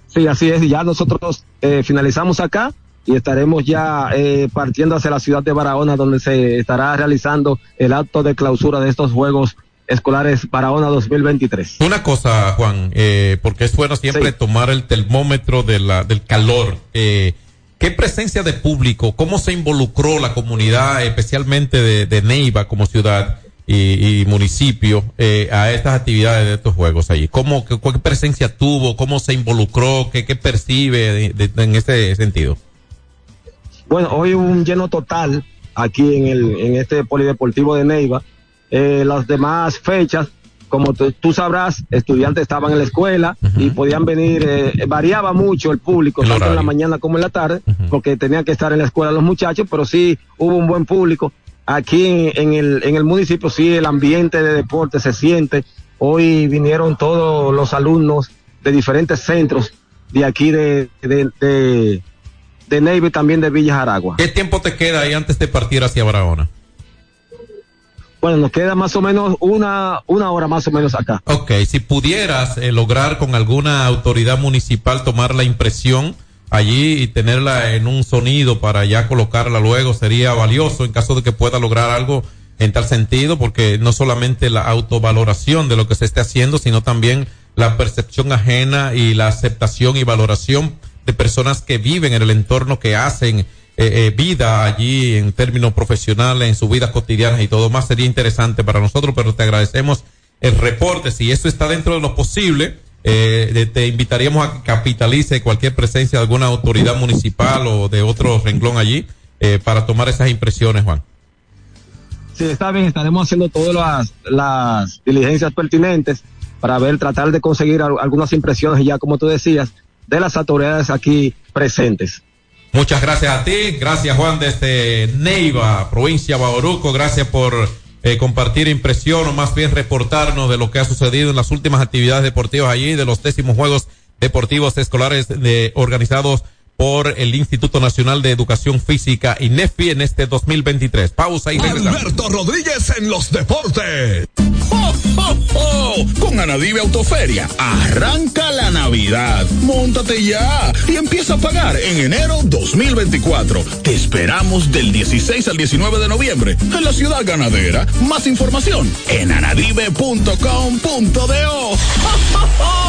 Sí, así es. Ya nosotros eh, finalizamos acá y estaremos ya eh, partiendo hacia la ciudad de Barahona, donde se estará realizando el acto de clausura de estos Juegos Escolares Barahona 2023. Una cosa, Juan, eh, porque es bueno siempre tomar el termómetro de la, del calor. Eh, ¿Qué presencia de público? ¿Cómo se involucró la comunidad, especialmente de, de Neiva como ciudad y, y municipio, eh, a estas actividades de estos juegos allí? ¿Cómo, qué, qué presencia tuvo? ¿Cómo se involucró? ¿Qué, qué percibe de- de- en este sentido? Bueno, hoy hubo un lleno total aquí en el en este polideportivo de Neiva. Eh, las demás fechas, como tú, tú sabrás, estudiantes estaban en la escuela y podían venir, eh, variaba mucho el público, tanto en la mañana como en la tarde, porque tenían que estar en la escuela los muchachos, pero sí hubo un buen público. Aquí en, el, en el municipio sí el ambiente de deporte se siente. Hoy vinieron todos los alumnos de diferentes centros de aquí de, de, de, de Neiva y también de Villa Aragua. ¿Qué tiempo te queda ahí antes de partir hacia Barahona? Bueno, nos queda más o menos una, una hora más o menos acá. Ok, si pudieras eh, lograr con alguna autoridad municipal tomar la impresión allí y tenerla en un sonido para ya colocarla luego, sería valioso en caso de que pueda lograr algo en tal sentido, porque no solamente la autovaloración de lo que se esté haciendo, sino también la percepción ajena y la aceptación y valoración de personas que viven en el entorno, que hacen eh, eh, vida allí en términos profesionales, en su vida cotidiana y todo más sería interesante para nosotros, pero te agradecemos el reporte. Si eso está dentro de lo posible, eh, te invitaríamos a que capitalice cualquier presencia de alguna autoridad municipal o de otro renglón allí eh, para tomar esas impresiones, Juan. Sí, está bien, estaremos haciendo todas las, las diligencias pertinentes para ver, tratar de conseguir al- algunas impresiones, ya como tú decías, de las autoridades aquí presentes. Muchas gracias a ti, gracias Juan desde Neiva, provincia de Bauruco, gracias por eh, compartir impresión o más bien reportarnos de lo que ha sucedido en las últimas actividades deportivas allí, de los décimos Juegos Deportivos Escolares de, organizados por el Instituto Nacional de Educación Física INEFI en este 2023. Pausa y regresamos. Alberto Rodríguez en los deportes. ¡Jo, jo, jo! Con Anadive Autoferia, arranca la Navidad. Móntate ya y empieza a pagar en enero 2024. Te esperamos del 16 al 19 de noviembre en la ciudad ganadera. Más información en anadive.com.do. ¡Jo, jo, jo!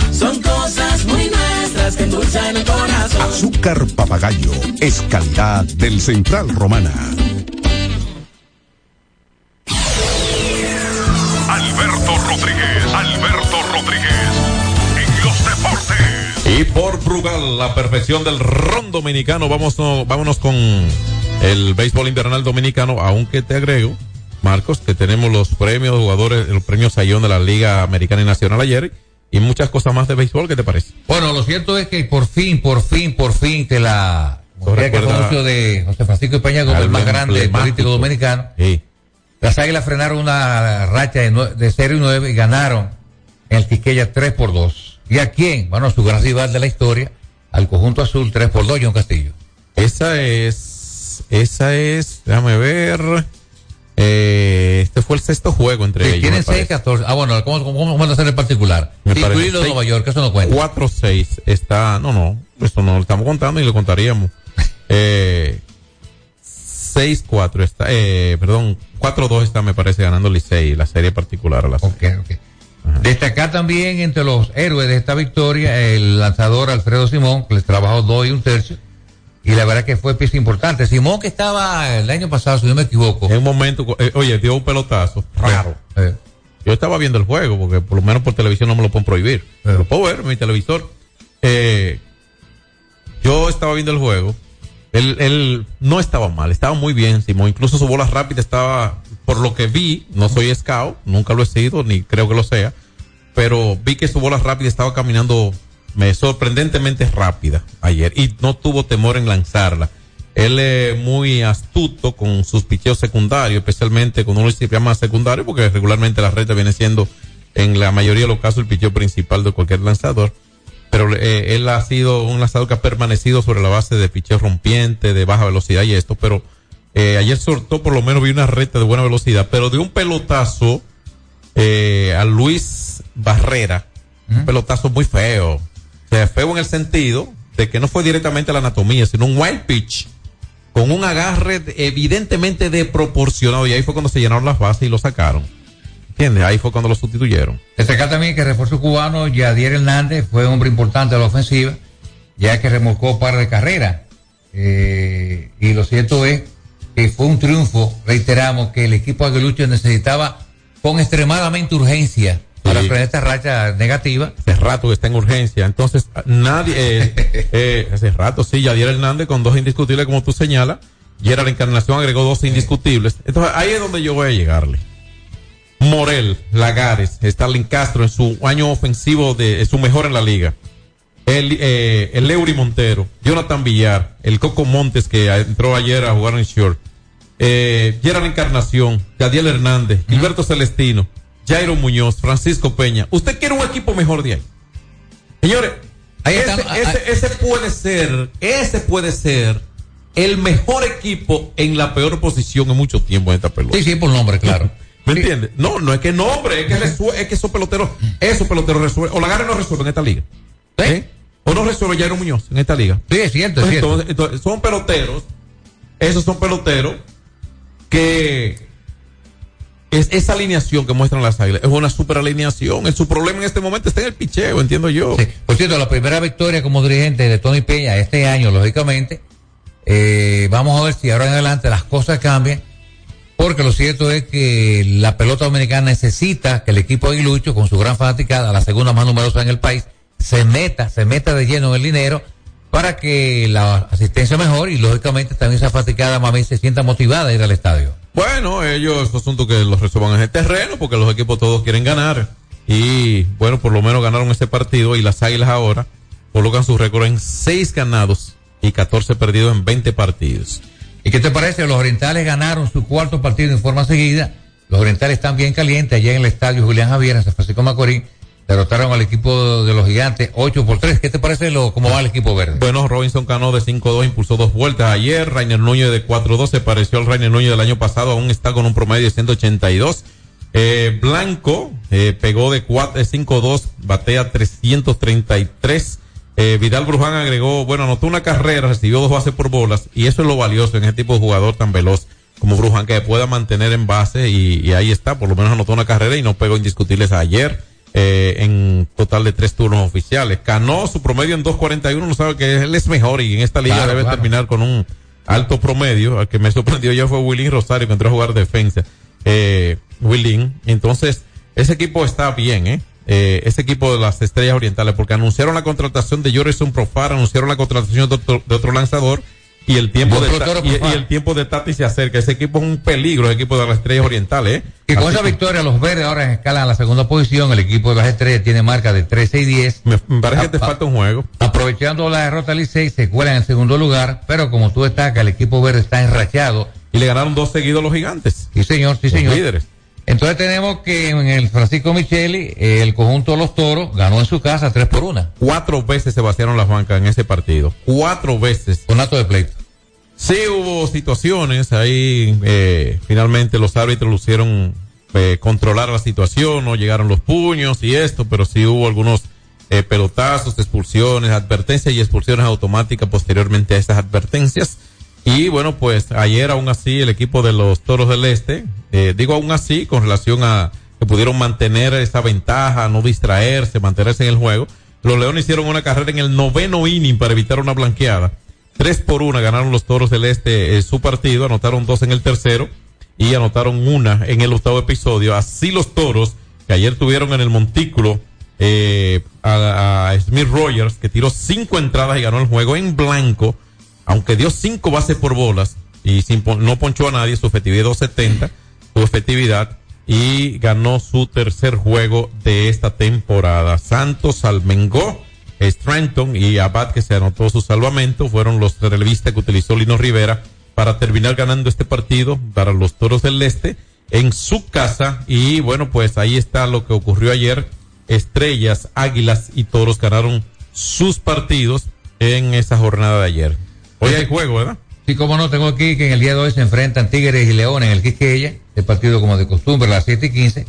Son cosas muy nuestras que endulzan el corazón. Azúcar papagayo es calidad del Central Romana. Alberto Rodríguez, Alberto Rodríguez, en los deportes. Y por Brugal, la perfección del ron dominicano, vamos, no, vámonos con el béisbol invernal dominicano, aunque te agrego, Marcos, que tenemos los premios jugadores, los premios Sayón de la Liga Americana y Nacional ayer y muchas cosas más de béisbol, ¿qué te parece? Bueno, lo cierto es que por fin, por fin, por fin que la que anuncio de José Francisco Peña como el más grande político dominicano. Sí. Las Águilas frenaron una racha de, de 0 y 9 y ganaron en el Quisqueya 3 por 2. ¿Y a quién? Bueno, a su gran rival de la historia, al conjunto azul 3 por 2, John Castillo. Esa es, esa es, déjame ver, eh, este fue el sexto juego entre ellos. tienen me 6, parece. 14. Ah, bueno, ¿cómo, cómo, van a hacer en particular? Incluido Nueva York, eso no cuenta. 4-6 está, no, no, eso no lo estamos contando y lo contaríamos. Eh, 6-4 está, eh, perdón, 4-2 está, me parece, ganando Licey, la serie particular a la Ok, ok. Destacar también entre los héroes de esta victoria el lanzador Alfredo Simón, que les trabajó dos y un tercio. Y la verdad que fue pieza importante. Simón que estaba el año pasado, si no me equivoco. En un momento, eh, oye, dio un pelotazo raro. Eh, Yo estaba viendo el juego, porque por lo menos por televisión no me lo pueden prohibir. Lo puedo ver en mi televisor. Eh, yo estaba viendo el juego. Él, él no estaba mal, estaba muy bien, Simón. Incluso su bola rápida estaba, por lo que vi, no soy scout, nunca lo he sido, ni creo que lo sea. Pero vi que su bola rápida estaba caminando me, sorprendentemente rápida ayer y no tuvo temor en lanzarla. Él es muy astuto con sus picheos secundarios, especialmente con uno se llama secundario, porque regularmente la recta viene siendo en la mayoría de los casos el picheo principal de cualquier lanzador. Pero eh, él ha sido un lanzador que ha permanecido sobre la base de picheo rompiente, de baja velocidad y esto, pero eh, ayer soltó por lo menos vi una recta de buena velocidad, pero de un pelotazo eh, a Luis Barrera, un pelotazo muy feo. Sea, feo en el sentido de que no fue directamente la anatomía, sino un wild pitch con un agarre de- evidentemente desproporcionado y ahí fue cuando se llenaron las bases y lo sacaron. ¿Entiendes? Ahí fue cuando lo sustituyeron. Destacar también que el refuerzo cubano, Yadier Hernández, fue un hombre importante de la ofensiva, ya que remolcó par de carreras. Eh, y lo cierto es que fue un triunfo, reiteramos, que el equipo aguilucho necesitaba con extremadamente urgencia para Sí. frenar esta racha negativa. Hace rato que está en urgencia. Entonces, nadie, eh, eh, hace rato, sí, Yadier Hernández con dos indiscutibles, como tú señalas. Gerard Encarnación agregó dos indiscutibles. Entonces, ahí es donde yo voy a llegarle. Morel, Lagares, Starling Castro en su año ofensivo de, su mejor en la liga. El, eh, el Eury Montero, Jonathan Villar, el Coco Montes que entró ayer a jugar en Short, eh, Gerard Encarnación, Gadiel Hernández, Gilberto Celestino, Jairo Muñoz, Francisco Peña. ¿Usted quiere un equipo mejor de ahí? Señores, Ahí ese, estamos, ese- ese puede ser, ese puede ser el mejor equipo en la peor posición en mucho tiempo en esta pelota. Sí, sí, por nombre, claro. ¿Me entiendes? No, no es que no, hombre, es que, es que esos peloteros, esos peloteros resuelven. O la no resuelve en esta liga. ¿Eh? O no resuelve Jairo Muñoz en esta liga. Sí, es cierto, es cierto. Entonces, entonces, son peloteros, esos son peloteros que es esa alineación que muestran las águilas es una super alineación. El, su problema en este momento está en el picheo, entiendo yo. Por cierto, la primera victoria como dirigente de Tony Peña este año, lógicamente, eh, vamos a ver si ahora en adelante las cosas cambian, porque lo cierto es que la pelota dominicana necesita que el equipo de Aguilucho, con su gran fanaticada, la segunda más numerosa en el país, se meta, se meta de lleno en el dinero para que la asistencia mejore y lógicamente también esa fanaticada mami se sienta motivada a ir al estadio. Bueno, ellos es asunto que los resuelvan en el terreno porque los equipos todos quieren ganar. Y bueno, por lo menos ganaron ese partido y las águilas ahora colocan su récord en 6 ganados y 14 perdidos en 20 partidos. ¿Y qué te parece? Los orientales ganaron su cuarto partido en forma seguida. Los orientales están bien calientes allá en el estadio Julián Javier, en San Francisco Macorís. Derrotaron al equipo de los gigantes 8 por 3. ¿Qué te parece lo, cómo va el equipo verde? Bueno, Robinson Cano de 5-2 impulsó dos vueltas ayer. Rainer Núñez de 4-2 se pareció al Rainer Núñez del año pasado. Aún está con un promedio de 182. Eh, Blanco eh, pegó de 4, de 5-2, batea 333. Eh, Vidal Bruján agregó, bueno, anotó una carrera, recibió dos bases por bolas y eso es lo valioso en ese tipo de jugador tan veloz como Bruján que pueda mantener en base y, y ahí está, por lo menos anotó una carrera y no pegó indiscutibles ayer eh, en total de tres turnos oficiales. Canó su promedio en 2.41, no sabe que él es mejor y en esta liga Claro, debe claro. terminar con un alto promedio. Al que me sorprendió ya fue Willín Rosario que entró a jugar defensa. Eh, Willín. Entonces, ese equipo está bien, ¿eh? Eh, ese equipo de las estrellas orientales, porque anunciaron la contratación de Jorison Profar, anunciaron la contratación de otro, de otro lanzador y el tiempo de Ta- pelotero, y, el tiempo de Tati se acerca. Ese equipo es un peligro, el equipo de las estrellas orientales, ¿eh? Y con Así esa que- victoria, los verdes ahora escalan a la segunda posición. El equipo de las estrellas tiene marca de 13 y 10. Me, me parece que te falta un juego. Aprovechando la derrota Licey, se cuela en el segundo lugar. Pero como tú destacas, el equipo verde está enrachado. Y le ganaron dos seguidos a los gigantes. Sí, señor, sí, Los señor. líderes. Entonces tenemos que en el Francisco Micheli, eh, el conjunto de los toros ganó en su casa 3 por 1. Cuatro veces se vaciaron las bancas en ese partido. Cuatro veces. Con acto de pleito. Sí hubo situaciones ahí, eh, finalmente los árbitros lo hicieron eh, controlar la situación, no llegaron los puños y esto, pero sí hubo algunos eh, pelotazos, expulsiones, advertencias y expulsiones automáticas posteriormente a esas advertencias. Y bueno, pues ayer aún así el equipo de los Toros del Este, eh, digo aún así con relación a que pudieron mantener esa ventaja, no distraerse, mantenerse en el juego. Los Leones hicieron una carrera en el noveno inning para evitar una blanqueada. Tres por una ganaron los Toros del Este eh, su partido, anotaron dos en el tercero y anotaron una en el octavo episodio. Así los Toros, que ayer tuvieron en el montículo eh, a, a Smith Rogers, que tiró cinco entradas y ganó el juego en blanco, aunque dio cinco bases por bolas y sin no ponchó a nadie, su efectividad 270, su efectividad y ganó su tercer juego de esta temporada. Santos Almengó, Stranton y Abad que se anotó su salvamento fueron los relevistas que utilizó Lino Rivera para terminar ganando este partido para los Toros del Este en su casa y bueno pues ahí está lo que ocurrió ayer Estrellas, Águilas y Toros ganaron sus partidos en esa jornada de ayer. Hoy hay juego, ¿verdad? Sí, como no, tengo aquí que en el día de hoy se enfrentan Tigres y Leones en el Quisqueya, el partido como de costumbre las 7 y 15.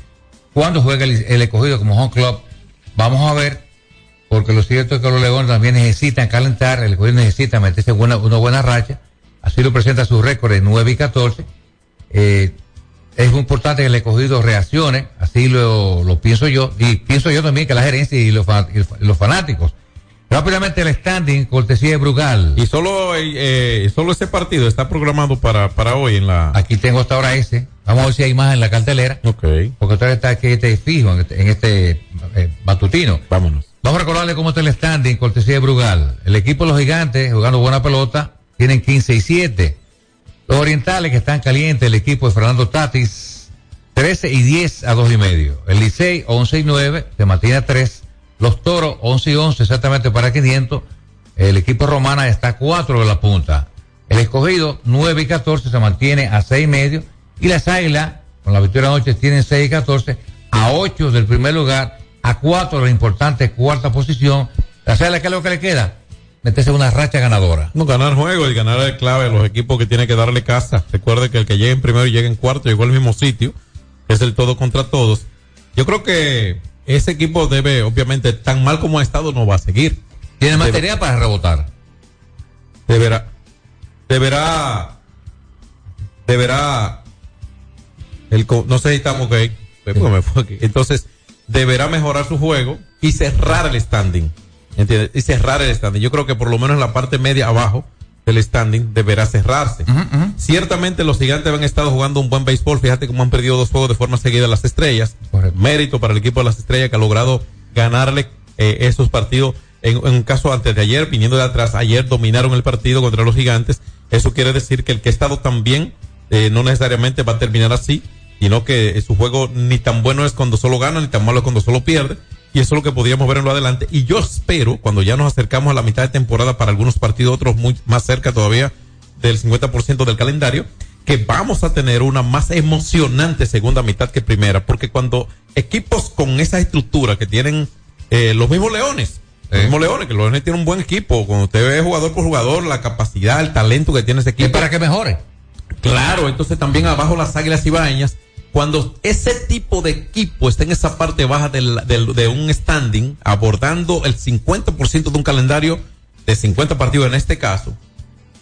Cuando juega el, el escogido como home club, vamos a ver, porque lo cierto es que los Leones también necesitan calentar, el escogido necesita meterse en buena, una buena racha, así lo presenta su récord de 9 y 14. Eh, es muy importante que el escogido reaccione, así lo, pienso yo, y pienso yo también que la gerencia y los, y los fanáticos. Rápidamente el standing, cortesía de Brugal. Y solo, eh, solo ese partido está programado para, para hoy en la... Aquí tengo hasta ahora ese. Vamos a ver si hay más en la cartelera. Ok. Porque todavía está aquí este fijo, en este, en este eh, matutino. Vámonos. Vamos a recordarle cómo está el standing, cortesía de Brugal. El equipo de los gigantes, jugando buena pelota, tienen 15 y 7. Los orientales que están calientes, el equipo de Fernando Tatis, 13 y 10 a 2 y medio. El Licey, 11 y 9, se mantiene a 3. Los Toros, 11 y 11, exactamente para 500. El equipo romana está a 4 de la punta. El escogido, 9 y 14, se mantiene a 6 y medio. Y las águilas, con la victoria anoche, tienen 6 y 14, a 8 del primer lugar, a 4 de la importante cuarta posición. Las águilas, ¿qué es lo que le queda? Meterse una racha ganadora. No, ganar juego y ganar es clave los equipos que tienen que darle casa. Recuerde que el que llegue en primero y llegue en cuarto llegó al mismo sitio. es el todo contra todos. Yo creo que ese equipo debe, obviamente, tan mal como ha estado, no va a seguir. Tiene Debe- material para rebotar. deberá, deberá, deberá, el, no sé si estamos ok, pues, porque me fue aquí. entonces deberá mejorar su juego y cerrar el standing, ¿entiendes? Y cerrar el standing. Yo creo que por lo menos en la parte media abajo del standing deberá cerrarse. Ciertamente los gigantes han estado jugando un buen béisbol, fíjate cómo han perdido dos juegos de forma seguida las estrellas. Mérito para el equipo de las estrellas que ha logrado ganarle eh, esos partidos. En, en un caso antes de ayer, viniendo de atrás, ayer dominaron el partido contra los gigantes. Eso quiere decir que el que ha estado tan bien eh, no necesariamente va a terminar así, sino que eh, su juego ni tan bueno es cuando solo gana, ni tan malo es cuando solo pierde. Y eso es lo que podríamos ver en lo adelante. Y yo espero, cuando ya nos acercamos a la mitad de temporada para algunos partidos, otros muy más cerca todavía del 50% del calendario, que vamos a tener una más emocionante segunda mitad que primera, porque cuando equipos con esa estructura que tienen eh, los mismos leones, los mismos leones, que los leones tienen un buen equipo, cuando usted ve jugador por jugador, la capacidad, el talento que tiene ese equipo. para que mejore. Claro, entonces también abajo las águilas ibaeñas, cuando ese tipo de equipo está en esa parte baja de un standing, abordando el 50% de un calendario de 50 partidos en este caso,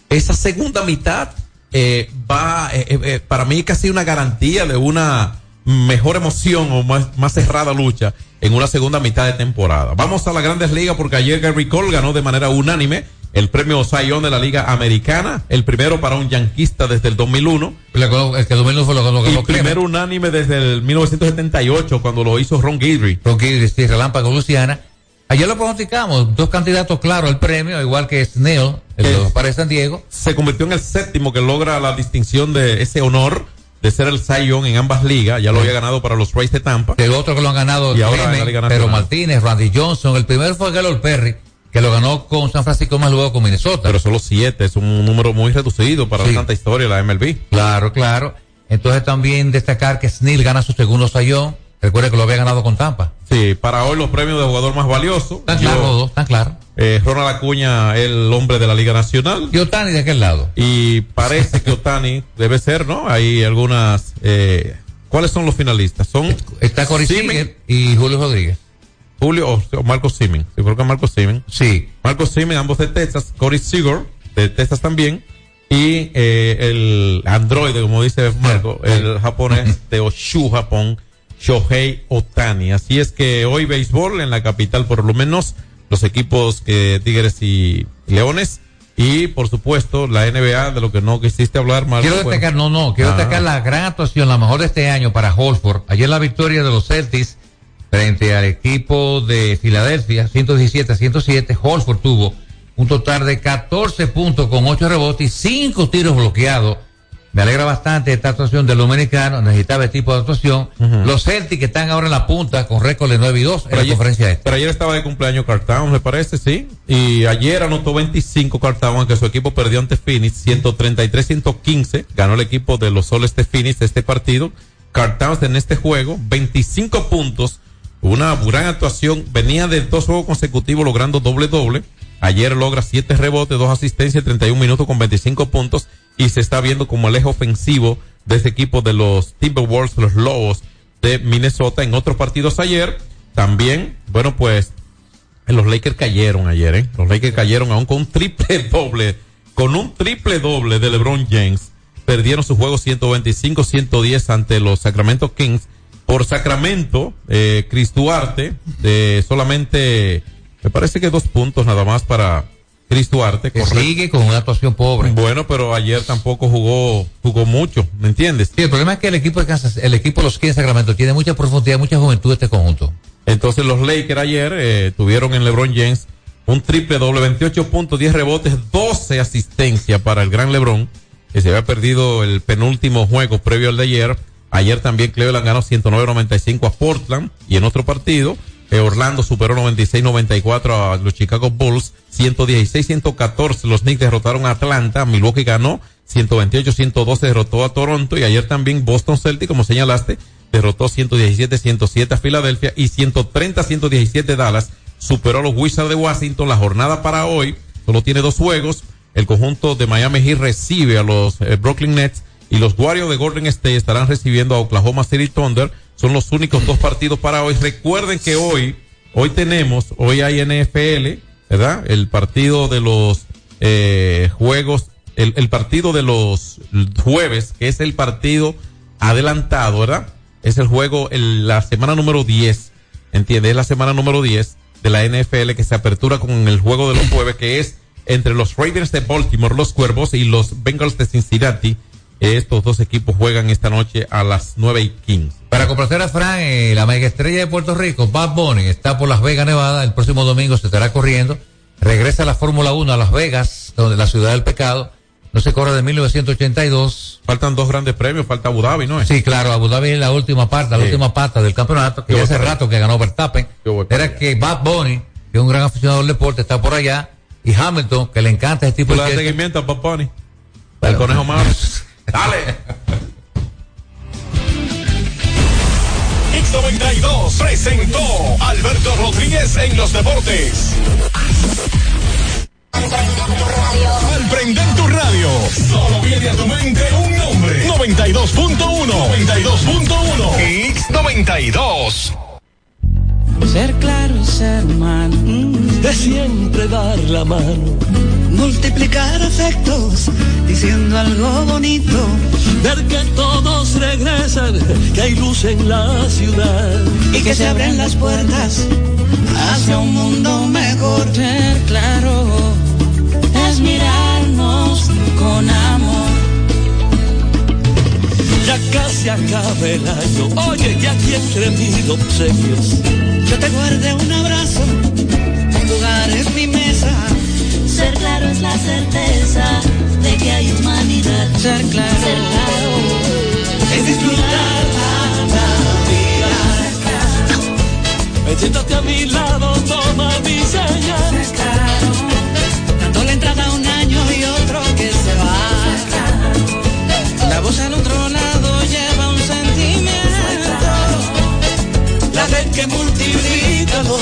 esa segunda mitad eh, va, eh, eh, eh, para mí casi una garantía de una mejor emoción o más, más cerrada lucha en una segunda mitad de temporada. Vamos a las grandes ligas porque ayer Gary Cole ganó de manera unánime el premio Young de la Liga Americana, el primero para un yanquista desde el 2001. El que 2001 fue lo lo Y primero unánime desde el 1978 cuando lo hizo Ron Guidry. Ron Guidry, sí, Relámpago Luciana. Ayer lo pronosticamos, dos candidatos claros al premio, igual que Snell, el de San Diego. Se convirtió en el séptimo que logra la distinción de ese honor de ser el Young en ambas ligas. Ya lo había ganado para los Rays de Tampa. El otro que lo han ganado, Y ahora en la Liga Nacional. Martínez, Randy Johnson. El primero fue Gaylord Perry, que lo ganó con San Francisco más luego con Minnesota. Pero solo siete, es un número muy reducido para Sí. tanta historia la MLB. Claro, claro. Entonces también destacar que Snell gana su segundo sayón. Recuerde que lo había ganado con Tampa. Sí, para hoy los premios de jugador más valioso. Tan Yo- claro los dos, tan claro. Eh, Ronald Acuña, el hombre de la Liga Nacional. Y Otani de aquel lado. Y parece que Otani debe ser, ¿no? Hay algunas. Eh, ¿Cuáles son los finalistas? Son. Está Corey y Julio Rodríguez. Julio o, o Marco Simen. Sí, creo que Marco Simen. Sí. Marco Simen, ambos de Texas. Corey Seager, de Texas también. Y eh, el androide, como dice Marco, el japonés de Oshu, Japón, Shohei Otani. Así es que hoy béisbol en la capital, por lo menos, los equipos que Tigres y Leones. Y por supuesto, la NBA, de lo que no quisiste hablar, Marco. Quiero bueno. destacar, no, no, quiero Ah. destacar la gran actuación, la mejor de este año para Holford. Ayer la victoria de los Celtics frente al equipo de Filadelfia, 117 a 107. Holford tuvo un total de 14 puntos con 8 rebotes y 5 tiros bloqueados. Me alegra bastante esta actuación del dominicano, necesitaba este tipo de actuación. Los Celtics que están ahora en la punta con récord de 9 y 2 en Pero la ayer, conferencia esta. pero ayer estaba de cumpleaños Carl Towns, me parece, sí. Y ayer anotó 25 Carl Towns, aunque su equipo perdió ante Phoenix, 133-115. Ganó el equipo de los soles de Phoenix este partido. Carl Towns en este juego, 25 puntos, una gran actuación. Venía de dos juegos consecutivos logrando doble-doble. Ayer logra 7 rebotes, 2 asistencias, 31 minutos con 25 puntos. Y se está viendo como el eje ofensivo de este equipo de los Timberwolves, los Lobos de Minnesota. En otros partidos ayer, también, bueno, pues los Lakers cayeron ayer, ¿eh? Los Lakers cayeron aún con un triple doble, con un triple doble de LeBron James. Perdieron su juego 125-110 ante los Sacramento Kings. Por Sacramento, eh, Chris Duarte, de solamente, me parece que dos puntos nada más para Chris Duarte. Que correcto. sigue con una actuación pobre. Bueno, pero ayer tampoco jugó, jugó mucho, ¿me entiendes? Sí, el problema es que el equipo de Kansas, el equipo de los Kings de Sacramento tiene mucha profundidad, mucha juventud este conjunto. Entonces los Lakers ayer eh, tuvieron en LeBron James un triple doble, 28 puntos, 10 rebotes, 12 asistencias para el gran LeBron, que se había perdido el penúltimo juego previo al de ayer. Ayer también Cleveland ganó 109-95 a Portland y en otro partido eh, Orlando superó 96-94 a los Chicago Bulls, 116-114 los Knicks derrotaron a Atlanta, Milwaukee ganó 128-112 derrotó a Toronto y ayer también Boston Celtics, como señalaste, derrotó 117-107 a Filadelfia y 130-117 Dallas superó a los Wizards de Washington. La jornada para hoy solo tiene dos juegos. El conjunto de Miami Heat recibe a los eh, Brooklyn Nets y los Warriors de Golden State estarán recibiendo a Oklahoma City Thunder. Son los únicos dos partidos para hoy. Recuerden que hoy, hoy tenemos, hoy hay NFL, ¿verdad? El partido de los eh, juegos, el, partido de los jueves, que es el partido adelantado, ¿verdad? Es el juego, el, la semana número 10, ¿entiendes? Es la semana número 10 de la NFL que se apertura con el juego de los jueves, que es entre los Ravens de Baltimore, los Cuervos y los Bengals de Cincinnati. Estos dos equipos juegan esta noche a las 9 y 15. Para complacer a Fran, eh, la mega estrella de Puerto Rico, Bad Bunny, está por Las Vegas, Nevada. El próximo domingo se estará corriendo. Regresa a la Fórmula 1 a Las Vegas, donde la ciudad del pecado. No se corre de 1982. Faltan dos grandes premios, falta Abu Dhabi, ¿no es? Sí, claro, Abu Dhabi es la última parte, la última pata del campeonato, que ya hace rato que ganó Verstappen. Era que Bad Bunny, que es un gran aficionado del deporte, está por allá. Y Hamilton, que le encanta ese tipo de seguimiento a Paponi. El conejo malo. Dale. X92 presentó Alberto Rodríguez en los deportes. Al prender tu radio, solo viene a tu mente un nombre. 92.1. 92.1. X92. Ser claro y ser humano. De siempre dar la mano. Multiplicar afectos. Diciendo algo bonito. Ver que todos regresan. Que hay luz en la ciudad. Y que se abren las puertas. Hacia un mundo mejor. Ser claro. Es mirarnos con amor. Ya casi acaba el año. Oye, y aquí entre mis obsequios. Yo te guardé un abrazo, un lugar en mi mesa. Ser claro es la certeza de que hay humanidad. Ser claro, Ser claro. es disfrutar la Navidad. Metiéndote a mi lado, toma mi señal. Dando la entrada a un año y otro que se va. La voz al otro lado lleva un sentimiento. La red que multiplica los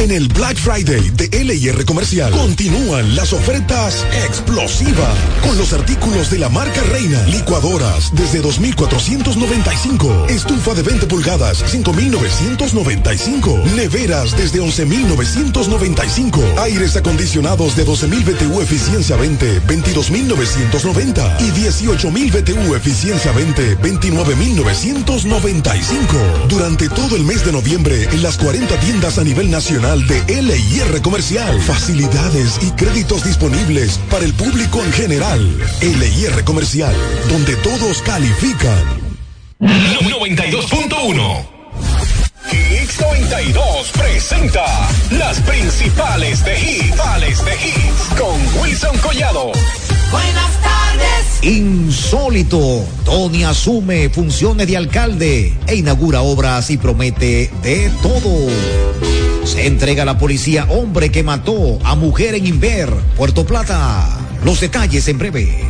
En el Black Friday de LIR Comercial continúan las ofertas explosivas con los artículos de la marca Reina. Licuadoras desde 2.495. Estufa de 20 pulgadas 5.995. Neveras desde 11.995. Aires acondicionados de 12.000 BTU eficiencia 20 22.990. Y 18.000 BTU eficiencia 20 29.995. Durante todo el mes de noviembre en las 40 tiendas a nivel nacional de LIR Comercial. Facilidades y créditos disponibles para el público en general. LIR Comercial, donde todos califican. 92.1. X92 presenta las principales de hits. Principales de hits con Wilson Collado. Buenas tardes. Insólito. Tony asume funciones de alcalde e inaugura obras y promete de todo. Se entrega a la policía hombre que mató a mujer en Inver, Puerto Plata. Los detalles en breve.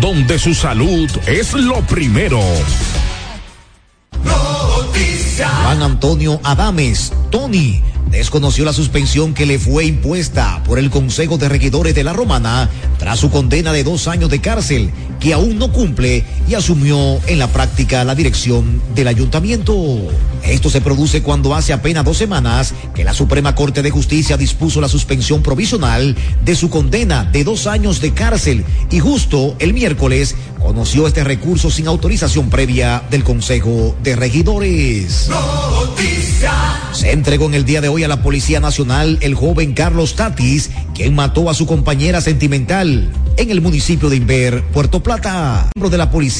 donde su salud es lo primero. Juan Antonio Adames, Tony, desconoció la suspensión que le fue impuesta por el Consejo de Regidores de la Romana tras su condena de dos años de cárcel, que aún no cumple y asumió en la práctica la dirección del ayuntamiento. Esto se produce cuando hace apenas dos semanas que la Suprema Corte de Justicia dispuso la suspensión provisional de su condena de dos años de cárcel y justo el miércoles conoció este recurso sin autorización previa del Consejo de Regidores. Se entregó en el día de hoy a la Policía Nacional el joven Carlos Tatis, quien mató a su compañera sentimental en el municipio de Inver, Puerto Plata. Miembro de la policía